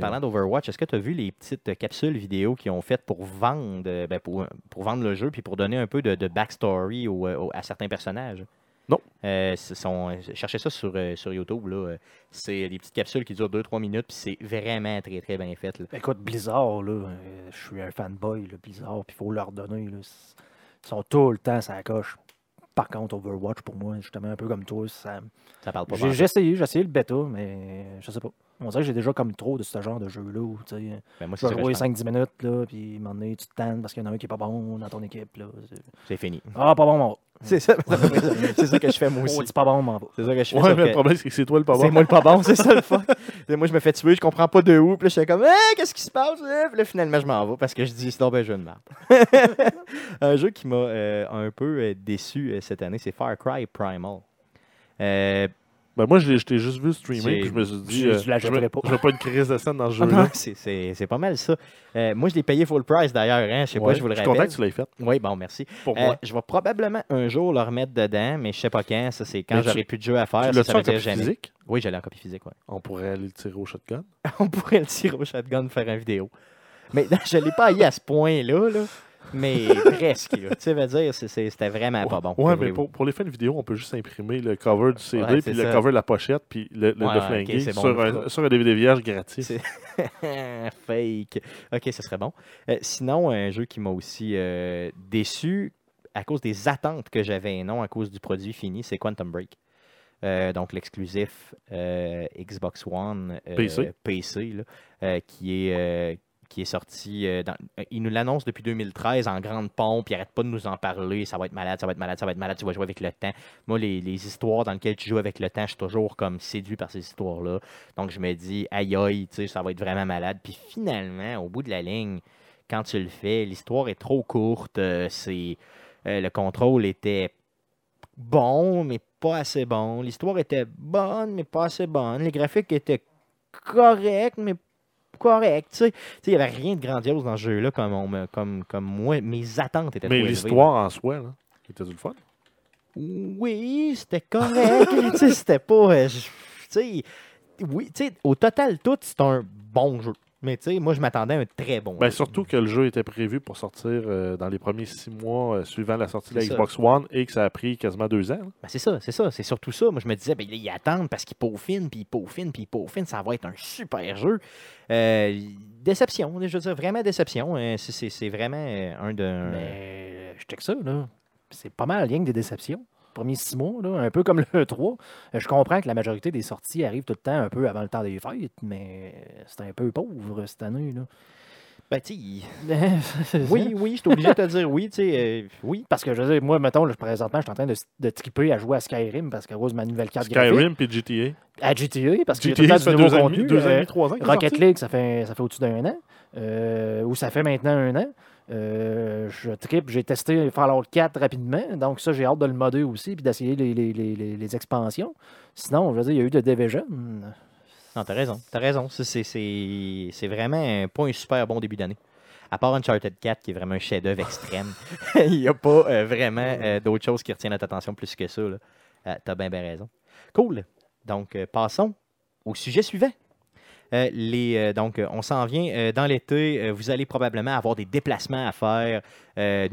Parlant, d'Overwatch, est-ce que tu as vu les petites capsules vidéo qu'ils ont faites pour vendre, ben, pour, pour vendre le jeu puis pour donner un peu de, de backstory au- au- à certains personnages? Non. Euh, euh, cherchez ça sur, euh, sur YouTube. là. C'est des petites capsules qui durent 2-3 minutes, puis c'est vraiment très très bien fait. là. Écoute, Blizzard, là, euh, je suis un fanboy, là, Blizzard, puis il faut leur donner. Là, ils sont tout le temps ça coche. Par contre, Overwatch, pour moi, justement, un peu comme toi, ça, Ça parle pas j'ai essayé, j'ai essayé le bêta, mais je sais pas. On dirait que j'ai déjà comme trop de ce genre de jeu-là où tu sais, Ben, moi, tu c'est jouer je pense. 5-10 minutes, là, puis à un moment donné, tu te tannes parce qu'il y en a un qui est pas bon dans ton équipe. Là. C'est- C'est fini. Ah, pas bon, mon C'est ça, c'est ça que je fais moi aussi. Oh, dis pas bon, m'en va. C'est ça que je fais. Ouais, mais que le problème, c'est que c'est toi le pas C'est bon. moi le pas bon, c'est ça le fuck. moi, je me fais tuer, je comprends pas de où. Puis là, je suis comme, Eh, qu'est-ce qui se passe? Puis là, finalement, je m'en vais parce que je dis, c'est donc un jeu de merde. un jeu qui m'a euh, un peu euh, déçu euh, cette année, c'est Far Cry Primal. Euh, Ben, moi, je l'ai- je t'ai juste vu streamer, puis je me suis dit, je- euh, je la je veux pas. je une crise de scène dans ce ah jeu-là. c'est- pas mal ça. Euh, moi, je l'ai payé full price d'ailleurs. Hein? Je sais Ouais, pas, je vous le suis content rappelle. que tu l'aies fait, Oui, bon, merci. pour Euh, moi. je vais probablement un jour le remettre dedans, mais je sais pas quand. Ça, c'est quand j'aurai plus de jeu à faire. Ça, ça en veut dire copie jamais. physique? Oui, j'allais en copie physique, ouais. On pourrait aller le tirer au shotgun. on pourrait le tirer au shotgun faire une vidéo. Mais je ne l'ai pas haï à ce point-là, là, mais presque. Tu sais, veut dire, c'était vraiment pas bon. Ouais, mais pour, pour les fins de vidéo, on peut juste imprimer le cover du CD, Ouais, puis le ça. cover de la pochette, puis le, le, Ouais, le ok, flinguer c'est bon, sur, un, fera. sur un DVD vierge gratis. Fake. Ok, ce serait bon. Euh, sinon, un jeu qui m'a aussi euh, déçu à cause des attentes que j'avais et non à cause du produit fini, c'est Quantum Break. Euh, donc l'exclusif euh, Xbox One euh, PC. PC, là, qui est qui est sorti. euh, dans- euh, il nous l'annonce depuis 2013 en grande pompe. Il arrête pas de nous en parler. Ça va être malade, ça va être malade, ça va être malade. Tu vas jouer avec le temps. Moi, les, histoires dans lesquelles tu joues avec le temps, je suis toujours comme séduit par ces histoires-là. Donc, je me dis, aïe aïe, tu sais, ça va être vraiment malade. Puis finalement, au bout de la ligne, quand tu le fais, l'histoire est trop courte. euh, c'est Le contrôle était bon, mais pas assez bon. L'histoire était bonne, mais pas assez bonne. Les graphiques étaient corrects, mais corrects. Tu sais, il n'y avait rien de grandiose dans ce jeu-là, comme, on comme, comme moi. Mes attentes étaient Mais l'histoire en soi, là, était du fun? Oui, c'était correct. tu sais, c'était pas. euh, tu sais, oui, tu sais, au total, tout, c'est un bon jeu. Mais tu sais, moi, je m'attendais à un très bon Ben, jeu. surtout que le jeu était prévu pour sortir euh, dans les premiers six mois euh, suivant la sortie de la ça. Xbox One et que ça a pris quasiment deux ans. Ben, c'est ça, c'est ça, c'est surtout ça. Moi, je me disais, ben, ils attendent parce qu'ils peaufinent, puis ils peaufinent, puis ils peaufinent. Ça va être un super jeu. Euh, déception, je veux dire, vraiment déception. Euh, c'est- c'est c'est vraiment un de. Mais je check ça, là. C'est pas mal rien que des déceptions. Premiers six mois, là, un peu comme le 3. Euh, Je comprends que la majorité des sorties arrivent tout le temps un peu avant le temps des fêtes, mais c'est un peu pauvre cette année. Là. Ben, tu oui, oui, je suis obligé de te dire oui, tu sais, euh, oui. Parce que je veux dire, moi, mettons, là, présentement, je suis en train de, de triper à jouer à Skyrim parce qu'à cause de ma nouvelle carte graphique. Skyrim puis GTA. À GTA, parce que j'ai tout le GTA, ça du fait nouveau deux ans deux ans Euh, trois ans. Rocket. League, ça fait, ça fait au-dessus d'un an. Euh, ou ça fait maintenant un an. Euh, je tripe, j'ai testé Fallout 4 rapidement. Donc, ça, j'ai hâte de le modder aussi puis d'essayer les, les- les- les- les expansions. Sinon, je veux dire, il y a eu de Division. Non, t'as raison, t'as raison. C'est- vraiment pas un super bon début d'année. À part Uncharted 4, qui est vraiment un chef-d'œuvre extrême, il n'y a pas euh, vraiment euh, d'autres choses qui retiennent notre attention plus que ça. t'as bien, bien raison. Cool. Donc, passons au sujet suivant. Euh, euh, donc, euh, on s'en vient dans l'été. vous allez probablement avoir des déplacements à faire.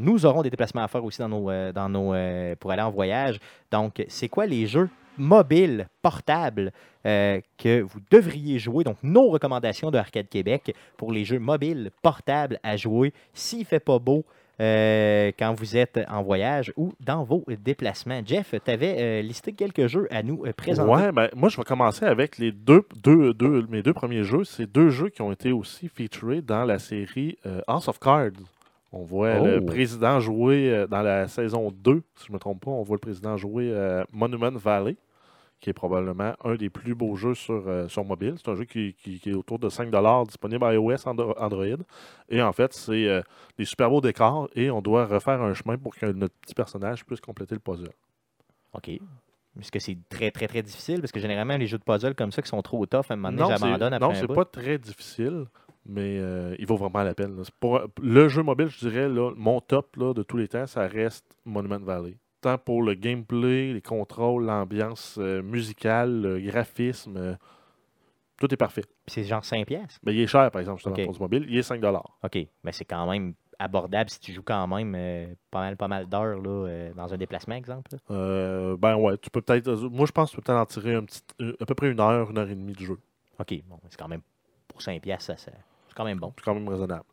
Nous aurons des déplacements à faire aussi dans nos, dans nos, pour aller en voyage. Donc, c'est quoi les jeux mobiles, portables que vous devriez jouer? Donc, nos recommandations de Arcade Québec pour les jeux mobiles, portables à jouer s'il ne fait pas beau. Euh, quand vous êtes en voyage ou dans vos déplacements. Jeff, tu avais listé quelques jeux à nous euh, présenter. Ouais, ben, moi, je vais commencer avec les deux, deux, deux- mes deux premiers jeux. C'est deux jeux qui ont été aussi featurés dans la série euh, House of Cards. On voit Oh. le président jouer euh, dans la saison 2, si je ne me trompe pas, on voit le président jouer euh, Monument Valley, qui est probablement un des plus beaux jeux sur, euh, sur mobile. C'est un jeu qui, qui- qui est autour de 5 disponible iOS, Andro- Android. Et en fait, c'est euh, des super beaux décors et on doit refaire un chemin pour que notre petit personnage puisse compléter le puzzle. OK. Est-ce que c'est très, très, très difficile? Parce que généralement, les jeux de puzzle comme ça qui sont trop tough, à un moment donné, j'abandonne après Non, c'est pas très difficile, mais euh, il vaut vraiment la peine. Pour, le jeu mobile, je dirais, là, mon top là, de tous les temps, ça reste Monument Valley. Tant pour le gameplay, les contrôles, l'ambiance euh, musicale, le graphisme, euh, tout est parfait. Puis c'est genre 5 pièces. Mais il est cher, par exemple, justement, Ok. pour du mobile. Il est 5 OK. Mais c'est quand même abordable si tu joues quand même euh, pas mal, pas mal d'heures là, euh, dans un déplacement, exemple. Euh, Ben ouais, tu peux peut-être. Moi, je pense que tu peux peut-être en tirer un petit, à peu près une heure, une heure et demie de jeu. OK. Bon, c'est quand même pour 5 pièces, ça, ça- c'est quand même bon. C'est quand même raisonnable.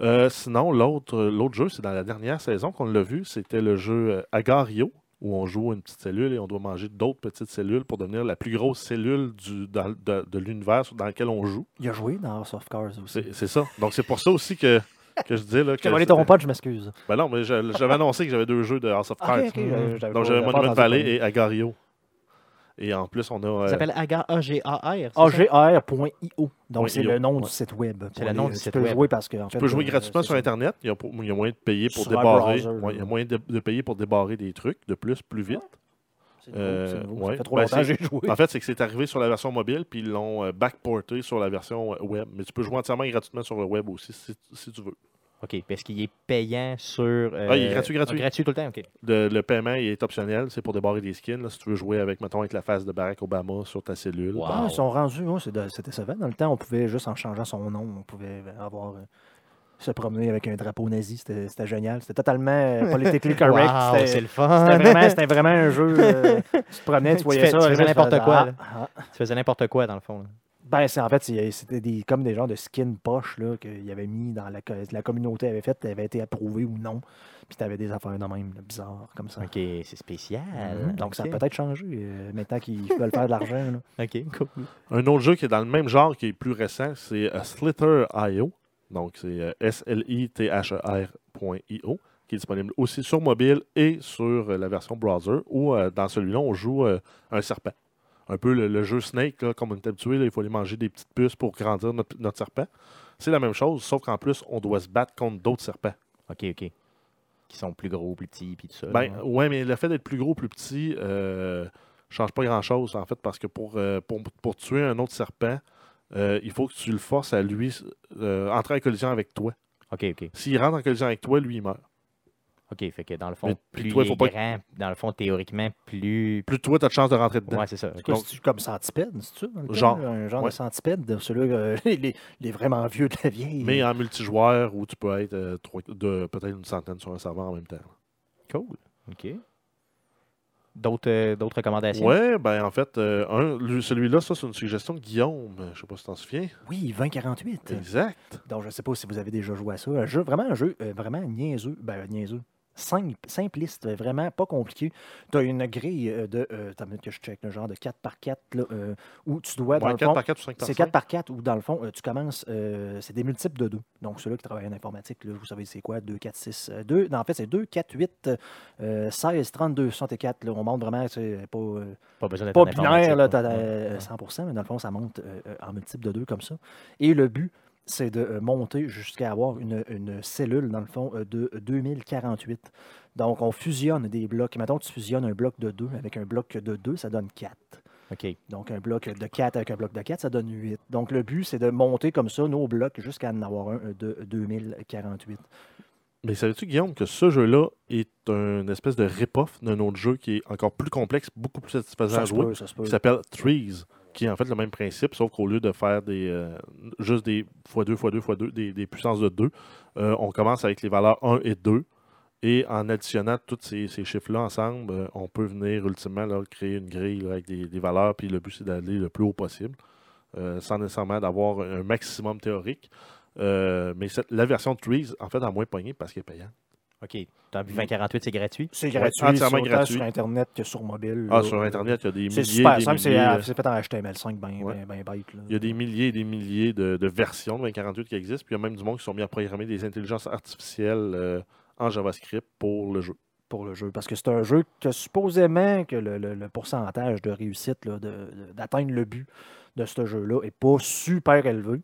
Euh, sinon, l'autre euh, l'autre jeu, c'est dans la dernière saison qu'on l'a vu, c'était le jeu euh, Agario, où on joue une petite cellule et on doit manger d'autres petites cellules pour devenir la plus grosse cellule du, dans- de, de l'univers dans lequel on joue. Il a joué dans House of Cards aussi. C'est ça. Donc c'est pour ça aussi que, que je dis là, que c'était- ton pote, je m'excuse. Ben non, mais je- j'avais annoncé que j'avais deux jeux de House of Cards. ok, j'avais- j'avais Donc j'avais Monument Valley et Agario. Et en plus, on a. euh, Ça? S'appelle Aga- A-G-A-R. agr.io. Donc, c'est le nom ouais. du site web. C'est le nom du tu site peux web. jouer parce que. en Tu fait, peux jouer euh, gratuitement sur. Internet. Il y a, pas- il y a moyen de payer pour Sur débarrer. browser, ouais, il y a moyen de, de payer pour débarrer des trucs de plus, plus vite. C'est nouveau, Euh, c'est nouveau. ouais. Ça fait trop Ben, longtemps que c'est- j'ai joué. En fait, c'est que c'est arrivé sur la version mobile, puis ils l'ont euh, backporté sur la version euh, web. Mais tu peux jouer entièrement gratuitement sur le web aussi, si, si tu veux. OK. Parce qu'il est payant sur. euh, Ah, il est gratuit, gratuit. ah, gratuit tout le temps, OK. Le, le paiement il est optionnel, c'est pour débarrer des skins. là, si tu veux jouer avec, mettons, avec la face de Barack Obama sur ta cellule. Wow. Ah, ils sont rendus, ouais, c'est décevant. Dans le temps, on pouvait juste en changeant son nom, on pouvait avoir euh, se promener avec un drapeau nazi. C'était c'était génial. C'était totalement euh, politically correct. Wow, C'était- c'est le fun. C'était vraiment, c'était vraiment un jeu. euh, tu te promenais, tu Tu voyais fais- ça. tu faisais n'importe quoi, ah, ah. Tu faisais n'importe quoi, dans le fond. là. Ben, c'est en fait, c'était des, comme des genres de skins poche là, qu'il avait mis dans la, co- la communauté avait fait, avait été approuvé ou non. Puis tu avais des affaires de même, là, bizarres, comme ça. OK, c'est spécial. Mhm. Donc, ça a peut-être changé euh, maintenant qu'ils veulent faire de l'argent. là. OK, cool. Un autre jeu qui est dans le même genre, qui est plus récent, c'est euh, Slither.io. Donc, c'est euh, S-L-I-T-H-E-R.io, qui est disponible aussi sur mobile et sur euh, la version browser, où euh, dans celui-là, on joue euh, un serpent. Un peu le, le jeu Snake, là, comme on est habitué, là, il faut aller manger des petites puces pour grandir notre, notre serpent. C'est la même chose, sauf qu'en plus, on doit se battre contre d'autres serpents. OK, OK. qui sont plus gros, plus petits, puis tout ça. Ben, ouais, mais le fait d'être plus gros, plus petit, euh, change pas grand-chose, en fait, parce que pour, euh, pour, pour tuer un autre serpent, euh, il faut que tu le forces à lui euh, entrer en collision avec toi. OK, OK. S'il rentre en collision avec toi, lui, il meurt. OK, fait que dans le fond, Mais- plus toi, il faut est pas- grand, dans le fond, théoriquement, plus... Plus toi, tu as de chance de rentrer dedans. Ouais, c'est ça. Donc- c'est comme centipède, c'est ça? dans le temps, Genre? Un genre ouais. de centipède, celui-là, euh, les, les vraiment vieux de la vieille? Mais en multijoueur, où tu peux être euh, trois- de peut-être une centaine sur un serveur en même temps. Cool. OK. D'autres euh, d'autres recommandations? Ouais, ben en fait, euh, un, lui- celui-là, ça, c'est une suggestion de Guillaume. Je sais pas si tu t'en souviens. Oui, 2048. Exact. Donc, je ne sais pas si vous avez déjà joué à ça. Un jeu, vraiment un jeu euh, vraiment niaiseux. Ben, niaiseux. Simple, simpliste, vraiment pas compliqué. Tu as une grille euh, de. Euh, que je check, le genre de 4 par 4 là, euh, où tu dois. Dans Ouais, le 4 fond, par 4 ou 5 par c'est 5. 4 par 4 où, dans le fond, euh, tu commences. euh, c'est des multiples de 2. Donc, ceux-là qui travaillent en informatique, là, vous savez c'est quoi 2, 4, 6, 2. Non, en fait, c'est 2, 4, 8, euh, 16, 32, 64. Là, on monte vraiment. C'est pas. euh, Pas besoin d'être pas binaire, là, euh, 100%, mais dans le fond, ça monte en multiple de deux comme ça. Et le but, c'est de euh, monter jusqu'à avoir une, une cellule, dans le fond, euh, de 2048. Donc, on fusionne des blocs. Mettons que tu fusionnes un bloc de 2 avec un bloc de 2, ça donne 4. OK. Donc, un bloc de 4 avec un bloc de 4, ça donne 8. Donc, le but, c'est de monter comme ça nos blocs jusqu'à en avoir un euh, de 2048. Mais savais-tu, Guillaume, que ce jeu-là est une espèce de rip-off d'un autre jeu qui est encore plus complexe, beaucoup plus satisfaisant Ça à se jouer, peut, ça se peut. qui s'appelle Trees, qui est en fait le même principe, sauf qu'au lieu de faire des euh, juste des x2, x2, x2, des, puissances de 2, euh, on commence avec les valeurs 1 et 2. Et en additionnant tous ces, chiffres-là ensemble, euh, on peut venir ultimement créer une grille avec des, valeurs, puis le but c'est d'aller le plus haut possible, sans nécessairement d'avoir un maximum théorique. Mais la version Trees, en fait, a moins pogné parce qu'elle est payante. OK. T'as vu 2048, c'est gratuit? C'est Ouais, gratuit, entièrement c'est autant gratuit. sur Internet que sur mobile. Ah, là. sur Internet, il y a des C'est milliers, super des simple, c'est euh, c'est fait en HTML5, ben, Ouais. ben, ben bête. là. Il y a des milliers et des milliers de, de versions de 2048 qui existent. Puis il y a même du monde qui sont mis à programmer des intelligences artificielles euh, en JavaScript pour le jeu. pour le jeu. Parce que c'est un jeu que supposément que le, le- le pourcentage de réussite là, de- de- d'atteindre le but de ce jeu-là n'est pas super élevé.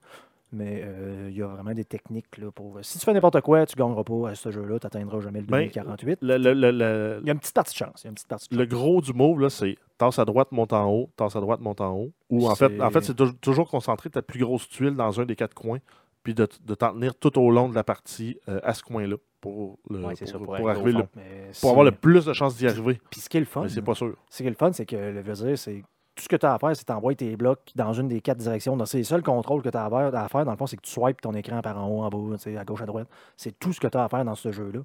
Mais euh, il y a vraiment des techniques là, pour. Si tu fais n'importe quoi, tu ne gagneras pas à ce jeu-là, tu n'atteindras jamais le Ben, 2048. Le, le- le- le- Il y a une petite partie de chance. Il y a une petite partie de le gros du move, là, c'est tasse à droite, monte en haut, tasse à droite, monte en haut. Ou en fait, C'est- en fait, c'est tou- toujours concentrer ta plus grosse tuile dans un des quatre coins, puis de, de t'en tenir tout au long de la partie euh, à ce coin-là pour, le, Ouais, c'est ça, pour, arriver le- pour avoir le plus de chances d'y arriver. Puis ce qui est le fun, c'est pas sûr. Ce qui est le fun, c'est que le dire, c'est tout ce que tu as à faire, c'est t'envoyer tes blocs dans une des quatre directions. Donc, c'est le seul contrôle que tu as à faire, dans le fond, c'est que tu swipes ton écran par en haut, en bas, à gauche, à droite. C'est tout ce que tu as à faire dans ce jeu-là.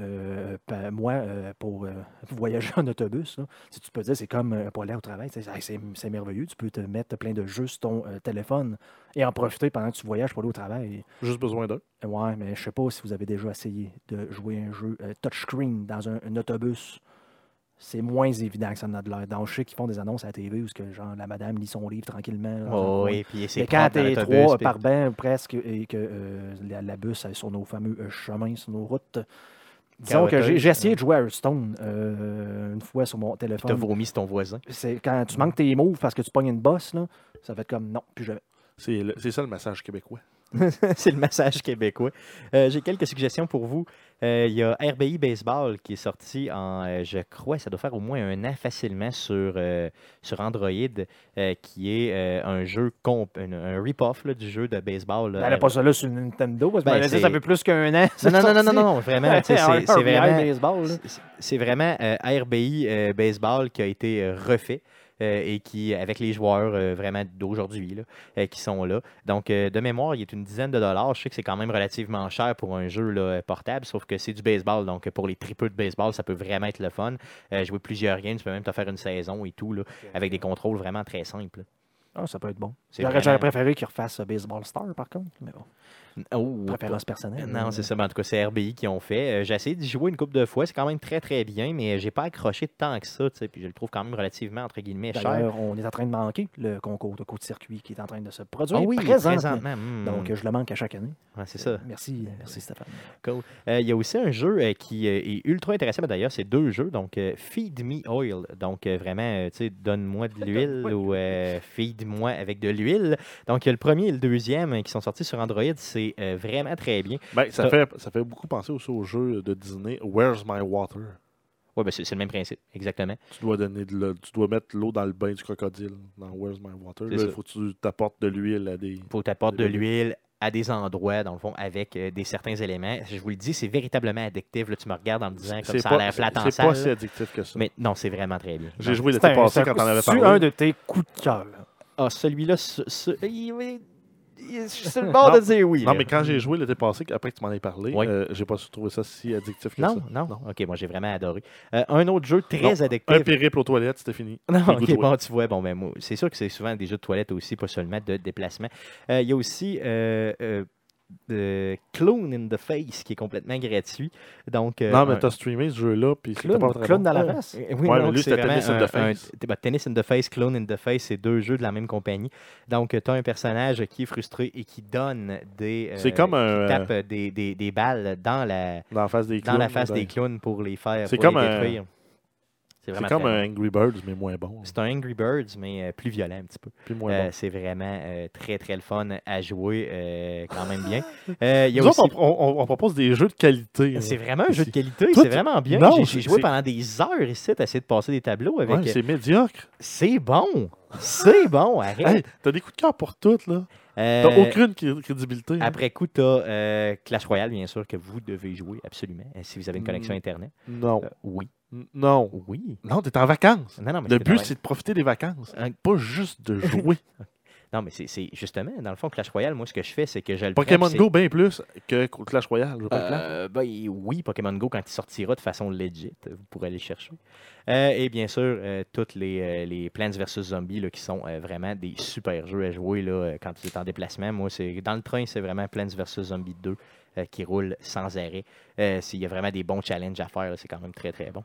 Euh, moi, euh, pour euh, voyager en autobus, là, si tu peux dire, c'est comme pour aller au travail. C'est merveilleux. Tu peux te mettre plein de jeux sur ton téléphone et en profiter pendant que tu voyages pour aller au travail. Juste besoin d'un. Ouais, mais je sais pas si vous avez déjà essayé de jouer un jeu touchscreen dans un, un autobus. C'est moins évident que ça en a de l'air. Donc, je sais qu'ils font des annonces à la TV où ce que, genre, la madame lit son livre tranquillement. là, dans Oh, oui, puis c'est Mais quand dans t'es trois par banc presque et que euh, la, la bus est sur nos fameux euh, chemins, sur nos routes. Disons que j'ai essayé de jouer à Hearthstone euh, une fois sur mon T'as téléphone. vomi sur ton voisin. C'est quand tu manques tes moves parce que tu pognes une bosse, là, ça fait comme non, plus jamais. C'est ça le massage québécois. c'est le massage québécois. Euh, J'ai quelques suggestions pour vous. Euh, Il y a RBI Baseball qui est sorti en, euh, je crois, ça doit faire au moins un an facilement sur, sur Android, qui est un jeu, comp un, un rip-off du jeu de baseball. là. Elle n'a pas ça là sur Nintendo parce que Ben, ben, ça fait plus qu'un an. Non, non, non, non, non, vraiment, c'est vraiment... C'est- vraiment RBI Baseball qui a été refait et qui, avec les joueurs euh, vraiment d'aujourd'hui euh, qui sont là. Donc, euh, de mémoire, il est une dizaine de dollars. Je sais que c'est quand même relativement cher pour un jeu là, portable, sauf que c'est du baseball. Donc, pour les tripeux de baseball, ça peut vraiment être le fun. Euh, jouer plusieurs games, tu peux même te faire une saison et tout, là, avec des contrôles vraiment très simples. Ah, ça peut être bon. J'aurais vraiment- préféré qu'ils refassent euh, Baseball Star, par contre. Mais bon, Oh, préférence personnelle. Non, c'est ça. Mais en tout cas, c'est RBI qui ont fait. Euh, j'ai essayé d'y jouer une couple de fois. C'est quand même très, très bien, mais j'ai pas accroché tant que ça. tu sais, Puis je le trouve quand même relativement, entre guillemets, cher. On est en train de manquer le concours de court-circuit qui est en train de se produire Ah oui, présentement. présentement. hmm. Donc, je le manque à chaque année. Ouais, c'est ça. Merci, merci Stéphane. Cool. Euh, Il y a aussi un jeu euh, qui est ultra intéressant. mais D'ailleurs, c'est deux jeux. Donc, Feed Me Oil. Donc, vraiment, tu sais, donne-moi de l'huile ou euh, Feed moi, avec de l'huile. Donc, il y a le premier et le deuxième qui sont sortis sur Android. C'est euh, vraiment très bien. Ben, ça, fait, ça fait beaucoup penser aussi au jeu de Disney Where's My Water? Oui, ben, c'est c'est le même principe, exactement. Tu dois donner de l'eau- tu dois mettre l'eau dans le bain du crocodile dans Where's My Water. C'est il faut que tu t'apportes de l'huile à des. faut t'apporter de De l'huile. à des endroits, dans le fond, avec euh, des certains éléments. Je vous le dis, c'est véritablement addictif. Là, tu me regardes en me disant comme C'est ça a l'air flat en c'est pas si addictif que ça. Mais non, c'est vraiment très bien. J'ai joué C'est l'été passé c'est quand on avait parlé. un de tes coups de cœur. Ah, celui-là, ce- ce- il- je suis sur le bord Non, de dire oui. Non, là. mais quand j'ai joué l'été passé, après que tu m'en aies parlé, Oui. euh, j'ai pas trouvé ça si addictif que Non, ça. non, Ok, moi j'ai vraiment adoré. Euh, un autre jeu très Non, addictif. Un périple aux toilettes, c'était fini. Non, ok, bon, tu vois, bon, ben, moi, c'est sûr que c'est souvent des jeux de toilette aussi, pas seulement de déplacement. Euh, Il y a aussi euh, euh, euh, Clone in the Face qui est complètement gratuit. Donc, euh, Non, mais un- t'as streamé ce jeu-là, puis Clown, pas bon. dans la face. euh, Oui, Ouais, lui, c'est c'était Tennis in un- the Face. un- Tennis in the Face, Clone in the Face, c'est deux jeux de la même compagnie. Donc, tu as un personnage qui est frustré et qui donne des. C'est euh, comme qui un, tape des, des- des balles dans la, Dans la face des dans clowns. la face ben, des clowns pour les faire. C'est comme les un- détruire. C'est C'est comme un Angry Birds, mais moins bon. C'est un Angry Birds, mais euh, plus violent un petit peu. Moins Euh, bon. c'est vraiment euh, très, très le fun à jouer, euh, quand même bien. Euh, Il y a Nous aussi... autres, on, on- on propose des jeux de qualité. là. C'est vraiment un jeu de qualité, c'est vraiment bien. J'ai- joué pendant des heures ici à essayer de passer des tableaux avec. Ouais, euh, c'est médiocre. c'est bon! C'est bon, arrête! Hey, t'as des coups de cœur pour toutes, là. Euh, T'as aucune cré- crédibilité. hein. Après coup, tu as Clash Royale, bien sûr, que vous devez jouer absolument, euh, si vous avez une connexion Mm. Internet. Non. Euh, oui. Non. Oui. Non, t'es en vacances. Non, non, mais Le but, c'est de profiter des vacances. Pas juste de jouer. Non, mais c'est- justement, dans le fond, Clash Royale, moi, ce que je fais, c'est que je le Pokémon Go, bien plus que Clash Royale. Je. Euh, ben, oui, Pokémon Go, quand il sortira de façon legit, vous pourrez aller le chercher. Euh, et bien sûr, euh, toutes les, euh, les Plants vs Zombies là, qui sont vraiment des super jeux à jouer là, quand vous êtes en déplacement. Moi, c'est dans le train, c'est vraiment Plants vs Zombies 2 euh, qui roule sans arrêt. S'il y a vraiment des bons challenges à faire, c'est quand même très très bon.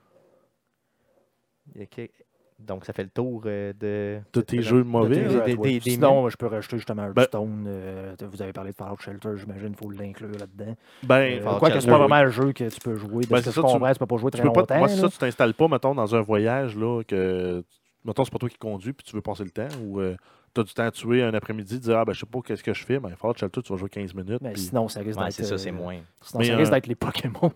Donc, ça fait le tour euh, de. De tes jeux mauvais. des- des- des Sinon, je peux rajouter justement Ben- Hearthstone. euh, vous avez parlé de Fallout Shelter, j'imagine qu'il faut l'inclure là-dedans. Ben, Euh, c'est Shelter, pas oui. vraiment un jeu que tu peux jouer. De Ben, ce que c'est ça, tu- peux pas jouer tu très peux pas, longtemps. moi, c'est là. ça, tu t'installes pas, mettons, dans un voyage, là, que. Mettons, c'est pas toi qui conduis, puis tu veux passer le temps, ou tu as du temps à tuer un après-midi, dire, ah, ben, je sais pas qu'est-ce que je fais, ben, Fallout Shelter, tu vas jouer 15 minutes. Mais puis- sinon, ça risque Ouais, d'être. c'est ça, c'est euh, moins. Sinon, Mais, ça risque euh, d'être les Pokémon.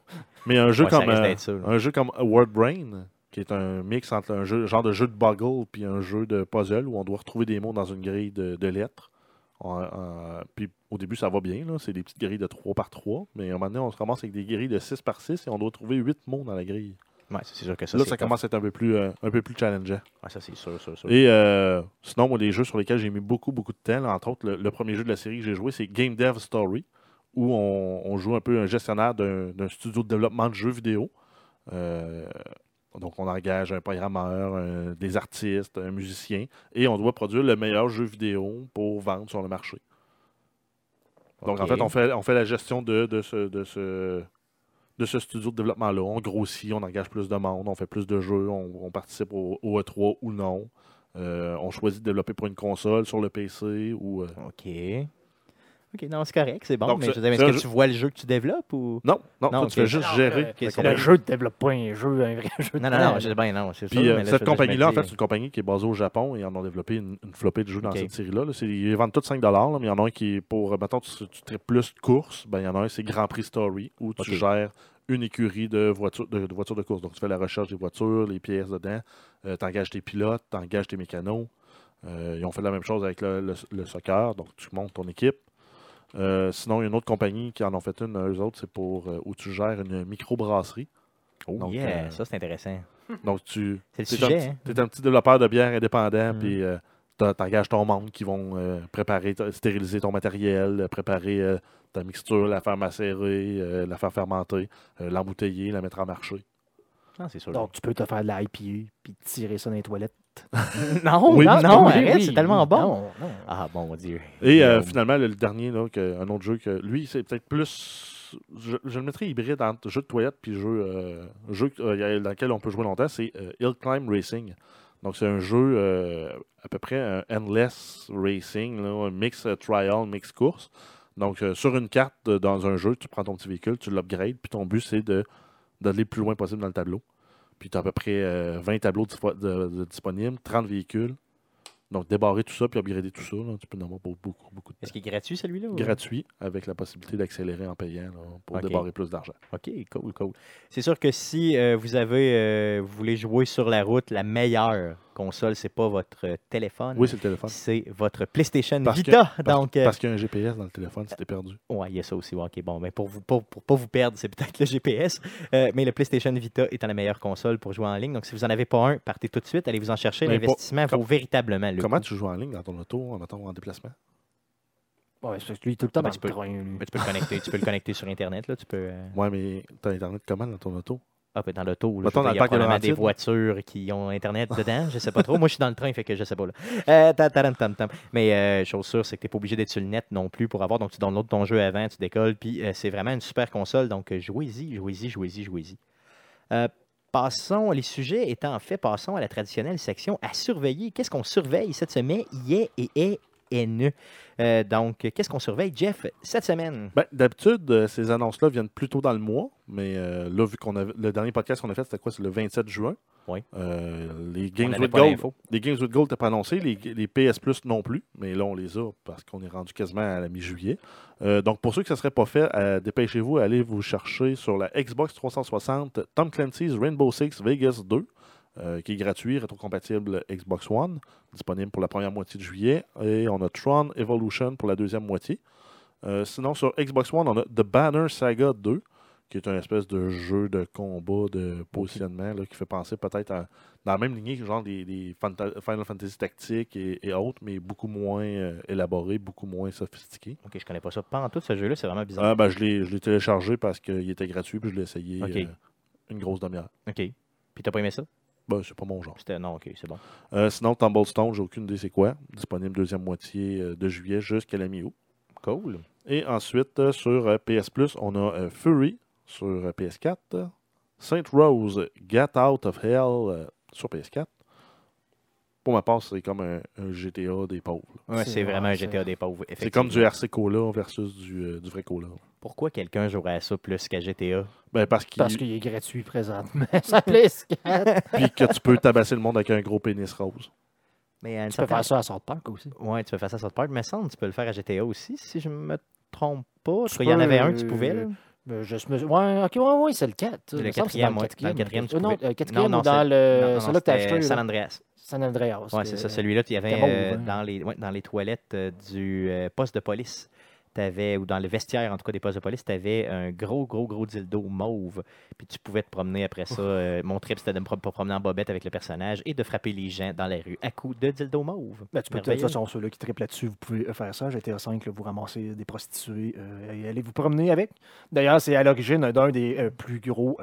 Mais un jeu comme. euh, un jeu comme Word Brain, qui est un mix entre un jeu, genre de jeu de boggle puis un jeu de puzzle où on doit retrouver des mots dans une grille de, de lettres. On- puis au début, ça va bien, c'est des petites grilles de 3 par 3, mais à un moment donné, on se commence avec des grilles de 6 par 6 et on doit trouver 8 mots dans la grille. Ouais, c'est sûr que ça, là, ça commence à être un peu plus, euh, un peu plus challengeant. Ouais, ça, c'est sûr, sûr, sûr. Et euh, sinon, moi, les jeux sur lesquels j'ai mis beaucoup, beaucoup de temps, là, entre autres, le, le premier jeu de la série que j'ai joué, c'est Game Dev Story, où on, on joue un peu un gestionnaire d'un d'un studio de développement de jeux vidéo. Euh, donc, on engage un programmeur, un- des artistes, un musicien, et on doit produire le meilleur jeu vidéo pour vendre sur le marché. Donc, en fait, on fait, on fait la gestion de, de ce, de, ce, de ce studio de développement-là. On grossit, on engage plus de monde, on fait plus de jeux, on, on participe au, au E3 ou non. Euh, on choisit de développer pour une console sur le PC ou. euh, OK. OK, non, c'est correct, c'est bon. Donc, mais je veux est-ce que jeu- tu vois le jeu que tu développes ou? Non, non, Non, toi, ok. tu fais juste Non, gérer. euh, Le jeu ne développe pas un jeu, un vrai jeu. Non, non, non, je, ben non, c'est Puis sûr. euh, cette compagnie-là, en fait, c'est une compagnie qui est basée au Japon et ils en ont développé une, une flopée de jeux dans cette série-là. là. Ils vendent tous 5 là, mais il y en a un qui est pour, euh, mettons, tu, tu traites plus de courses, ben, il y en a un, c'est Grand Prix Story, où tu gères une écurie de voitures de, de voitures de course. Donc, tu fais la recherche des voitures, les pièces dedans, tu engages tes pilotes, tu engages tes mécanos. Euh, ils ont fait la même chose avec le, le- le soccer, donc tu montes ton équipe. Euh, sinon, il y a une autre compagnie qui en ont fait une, eux autres, c'est pour euh, où tu gères une microbrasserie. Oh, Donc, yeah, euh, ça, c'est intéressant. Donc, tu, C'est le T'es un, sujet, petit- hein? t'es un petit développeur de bière indépendant, Mm. puis euh, t'engages ton monde qui vont euh, préparer, stériliser ton matériel, préparer euh, ta mixture, la faire macérer, euh, la faire fermenter, euh, l'embouteiller, la mettre en marché. Ah, c'est sûr. Donc, tu peux te faire de la IPA puis tirer ça dans les toilettes. non, Oui, non, non, oui, arrête, oui, c'est tellement bon. Non, non. Ah, bon Dieu. Et euh, Guillaume. finalement, le, le dernier, là, que- un autre jeu que lui, c'est peut-être plus. Je, je le mettrais hybride entre jeu de toilette puis jeu, euh, jeu euh, dans lequel on peut jouer longtemps, c'est euh, Hill Climb Racing. Donc, c'est un jeu euh, à peu près un endless racing, là, un mix euh, trial, mix course. Donc, euh, sur une carte euh, dans un jeu, tu prends ton petit véhicule, tu l'upgrades, puis ton but, c'est de d'aller le plus loin possible dans le tableau. Puis, tu as à peu près euh, 20 tableaux dispo- de- de disponibles, 30 véhicules. Donc, débarrer tout ça puis upgrader tout ça, là, tu peux en avoir beaucoup, beaucoup de Est-ce qu'il est gratuit celui-là? ou- Gratuit, avec la possibilité d'accélérer en payant là, pour débarrer plus d'argent. OK, cool, cool. C'est sûr que si euh, vous avez euh, vous voulez jouer sur la route, la meilleure console, c'est pas votre euh, téléphone. Oui, c'est le téléphone. c'est votre PlayStation Parce que- Vita. Parce, Donc, euh, parce qu'il y a un GPS dans le téléphone, c'était perdu. ouais, il y a ça aussi. ouais, OK, bon, mais pour vous pour, pour pas vous perdre, c'est peut-être le GPS. Euh, mais le PlayStation Vita étant la meilleure console pour jouer en ligne. Donc, si vous en avez pas un, partez tout de suite, allez vous en chercher. L'investissement vaut véritablement le Comment coup. tu joues en ligne dans ton auto, en mettant en déplacement? Ouais, c'est parce que lui, tout le temps Ben, dans tu le peux- train, lui. Mais tu peux le connecter, tu peux le connecter sur Internet. Là, tu peux. euh, Ouais, mais t'as Internet comment dans ton auto? Ah, ben, dans l'auto, là, il y a probablement des voitures qui ont Internet dedans. Je sais pas trop. Moi, je suis dans le train, fait que je sais pas. Là. Euh. Mais euh, chose sûre, c'est que tu n'es pas obligé d'être sur le net non plus pour avoir. Donc, tu downloads ton jeu avant, tu décolles. Puis, euh, c'est vraiment une super console. Donc, jouez-y, jouez-y, jouez-y, jouez-y. Passons, les sujets étant faits, passons à la traditionnelle section à surveiller. Qu'est-ce qu'on surveille cette semaine? IE et est NE. Euh, donc, qu'est-ce qu'on surveille, Jeff, cette semaine? Ben, D'habitude, euh, ces annonces-là viennent plus tôt dans le mois, mais euh, là, vu qu'on avait le dernier podcast qu'on a fait, c'était quoi? C'est le 27 juin. Oui. Euh, les Games with Gold. Les Games with Gold n'étaient pas annoncés, les, les PS Plus non plus, mais là, on les a parce qu'on est rendu quasiment à la mi-juillet. Donc, pour ceux que ça ne serait pas fait, dépêchez-vous, allez vous chercher sur la Xbox 360 Tom Clancy's Rainbow Six Vegas 2, euh, qui est gratuit, rétrocompatible Xbox One, disponible pour la première moitié de juillet. Et on a Tron Evolution pour la deuxième moitié. Euh, sinon, sur Xbox One, on a The Banner Saga 2, qui est un espèce de jeu de combat, de positionnement, là, qui fait penser peut-être à- dans la même lignée que genre des, des Fanta- Final Fantasy Tactiques et, et autres, mais beaucoup moins euh, élaboré, beaucoup moins sophistiqué. Ok, je connais pas ça. Pas en tout ce jeu-là, c'est vraiment bizarre. Ah, ben, je l'ai téléchargé parce qu'il était gratuit, puis je l'ai essayé une grosse demi-heure. OK. Puis t'as pas aimé ça? Ben, c'est pas mon genre. C'était... Non, OK, c'est bon. Euh, sinon, Tumblestone, j'ai aucune idée c'est quoi. Disponible deuxième moitié euh, de juillet jusqu'à la mi-août. Cool. Et ensuite, euh, sur euh, PS Plus, on a Fury sur euh, PS4, Saint Rose, Get Out of Hell sur PS4. Pour ma part, c'est comme un, un GTA des pauvres. Ouais, C'est vraiment un GTA des pauvres. C'est comme du. RC Cola versus du, euh, du vrai Cola. Pourquoi quelqu'un jouerait à ça plus qu'à GTA? Ben, parce, qu'il- Parce qu'il est gratuit présentement. Ça plaît, puis que tu peux tabasser le monde avec un gros pénis rose. Mais à Tu peux certaine- faire ça à South Park aussi. Ouais, tu peux faire ça sur Park, mais ça, tu peux le faire à GTA aussi, si je me trompe pas. En Tu tout cas, il y en avait un que peux, tu pouvais. Là. Euh, je me... Ouais, ok, ouais, ouais, c'est le 4. Le quatrième, ouais. Dans le quatrième, tu Euh, Non, pouvais- le quatrième Non, non, ou dans c'est- le. Non, non, C'est là que t'as acheté. San. Andreas. San Andreas. Que- c'est ça. Celui-là, il y avait euh, hein. dans, les, ouais, dans les toilettes euh, du euh, poste de police. T'avais, ou dans le vestiaire, en tout cas, des postes de police, tu avais un gros, gros, gros dildo mauve. Puis tu pouvais te promener après ça. euh, mon trip, c'était de me pro- promener en bobette avec le personnage et de frapper les gens dans la rue à coups de dildo mauve. Ben, tu peux, de toute façon, ceux-là qui triplent là-dessus, vous pouvez euh, faire ça. GTA 5, là, vous ramassez des prostituées euh, et allez vous promener avec. D'ailleurs, c'est à l'origine d'un des euh, plus gros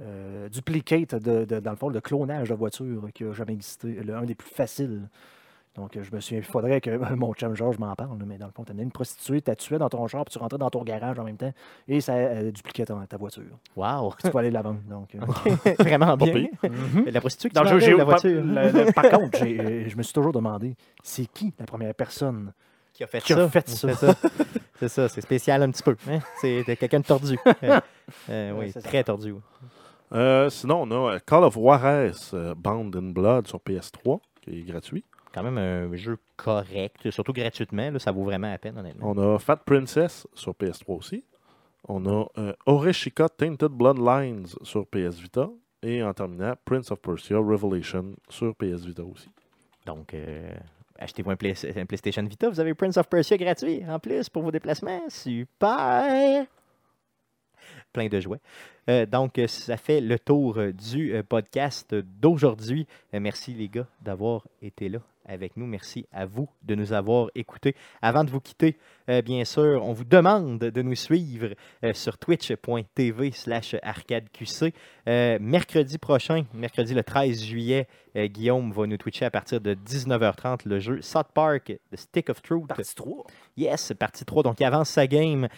euh, duplicates, de, de- dans le fond, de clonage de voitures qui a jamais existé. Le- un des plus faciles. Donc, je me suis il faudrait que mon chum Georges m'en parle, mais dans le fond, tu une prostituée, tu tué dans ton char, puis tu rentrais dans ton garage en même temps, et ça euh, dupliquait ta voiture. Wow! Puis tu peux aller la vendre. Donc, euh, Vraiment bien. pire. mhm. La prostituée qui j'ai- j'ai- la voiture. le- le- par contre, j'ai, euh, je me suis toujours demandé, c'est qui la première personne qui a fait qui a ça? fait ça? C'est ça. C'est ça, c'est spécial un petit peu. hein? C'est de quelqu'un de tordu. Euh, euh, Ouais, oui, c'est ça. très tordu. Euh, sinon, on a euh, Call of Juarez euh, Bound in Blood sur PS3, qui est gratuit. Quand même un jeu correct, surtout gratuitement. là, ça vaut vraiment la peine, honnêtement. On a Fat Princess sur PS3 aussi. On a euh, Oreshika Tainted Bloodlines sur PS Vita. Et en terminant, Prince of Persia Revelation sur PS Vita aussi. Donc, euh, achetez-vous un, Play- un PlayStation Vita. Vous avez Prince of Persia gratuit en plus pour vos déplacements. Super! Plein de jouets. Euh, donc, ça fait le tour euh, du euh, podcast d'aujourd'hui. Merci les gars d'avoir été là avec nous. Merci à vous de nous avoir écoutés. Avant de vous quitter, euh, bien sûr, on vous demande de nous suivre euh, sur twitch.tv slash arcadeqc. Euh, mercredi prochain, mercredi le 13 juillet, euh, Guillaume va nous twitcher à partir de 19h30 le jeu South Park, The Stick of Truth. Partie 3. Yes, partie 3. Donc, il avance sa game.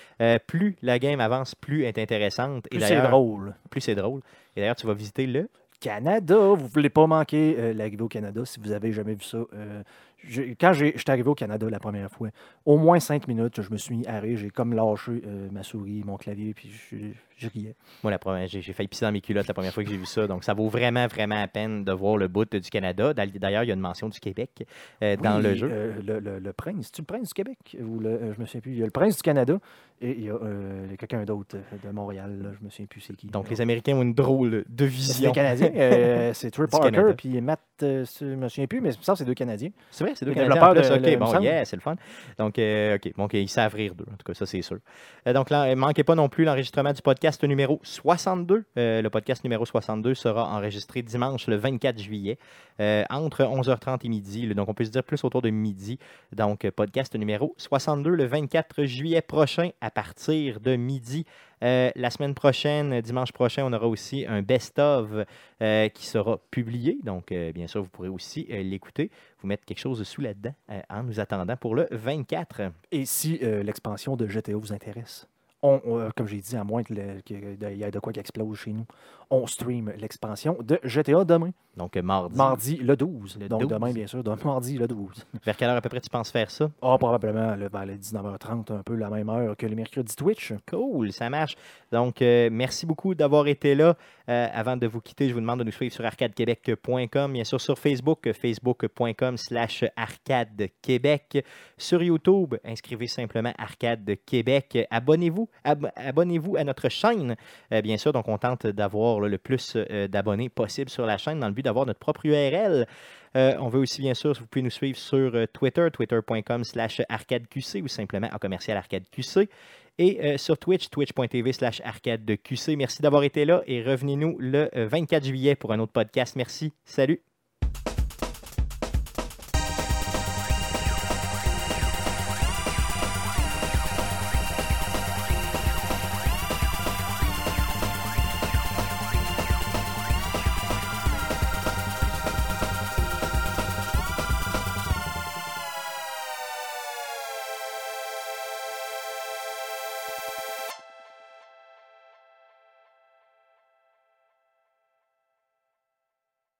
Plus la game avance, plus elle est intéressante. Plus c'est drôle. plus c'est drôle. Et d'ailleurs, tu vas visiter le. Canada, vous ne voulez pas manquer euh, l'arrivée au Canada si vous avez jamais vu ça. euh, quand j'ai- j'étais arrivé au Canada la première fois, au moins cinq minutes, je me suis mis à rire. J'ai comme lâché euh, ma souris, mon clavier, puis je, je riais. Moi, la première, j'ai, j'ai failli pisser dans mes culottes la première fois que j'ai vu ça. Donc, ça vaut vraiment, vraiment la peine de voir le bout du Canada. D'a- D'ailleurs, il y a une mention du Québec euh, dans le jeu. euh, le, le- le prince, tu le prince du Québec ou le, je me souviens plus. Il y a le prince du Canada et il y a, quelqu'un d'autre de Montréal. Là, je me souviens plus c'est qui. Donc, les Américains ont une drôle de vision. des Canadiens. c'est Trey Du Parker puis Matt. je me souviens plus, mais ça c'est deux Canadiens. C'est vrai, c'est deux développeurs de- OK, le- bon, yeah, c'est le fun. Donc, euh, OK, donc ils savent rire d'eux, en tout cas, ça, c'est sûr. Euh, donc, là, euh, manquez pas non plus l'enregistrement du podcast numéro 62. Euh, le podcast numéro 62 sera enregistré dimanche, le 24 juillet, euh, entre 11h30 et midi. donc, on peut se dire plus autour de midi. Donc, podcast numéro 62, le 24 juillet prochain, à partir de midi. Euh, la semaine prochaine, dimanche prochain, on aura aussi un best-of euh, qui sera publié. Donc, euh, bien sûr, vous pourrez aussi euh, l'écouter, vous mettre quelque chose sous euh, en nous attendant pour le 24. Et si euh, l'expansion de GTA vous intéresse, euh, comme j'ai dit, à moins qu'il y ait de quoi qui explose chez nous, on stream l'expansion de GTA demain. Donc, mardi. Mardi le 12. Le Donc 12. demain, bien sûr, de mardi le 12. Vers quelle heure à peu près tu penses faire ça? Ah, probablement là, vers les 19h30, un peu la même heure que le mercredi Twitch. Cool, ça marche. Donc, euh, merci beaucoup d'avoir été là. Euh, avant de vous quitter, je vous demande de nous suivre sur arcadequebec.com, bien sûr sur Facebook, facebook.com slash arcadequebec. Sur YouTube, inscrivez simplement Arcade Québec. Abonnez-vous, ab- abonnez-vous à notre chaîne, euh, bien sûr. Donc, on tente d'avoir le plus euh, d'abonnés possible sur la chaîne dans le but d'avoir notre propre URL. Euh, on veut aussi, bien sûr, vous pouvez nous suivre sur euh, Twitter, twitter.com slash arcadeqc ou simplement en commercial arcadeqc. Et euh, sur Twitch, twitch.tv slash arcadeqc. Merci d'avoir été là et revenez-nous le euh, 24 juillet pour un autre podcast. Merci. Salut.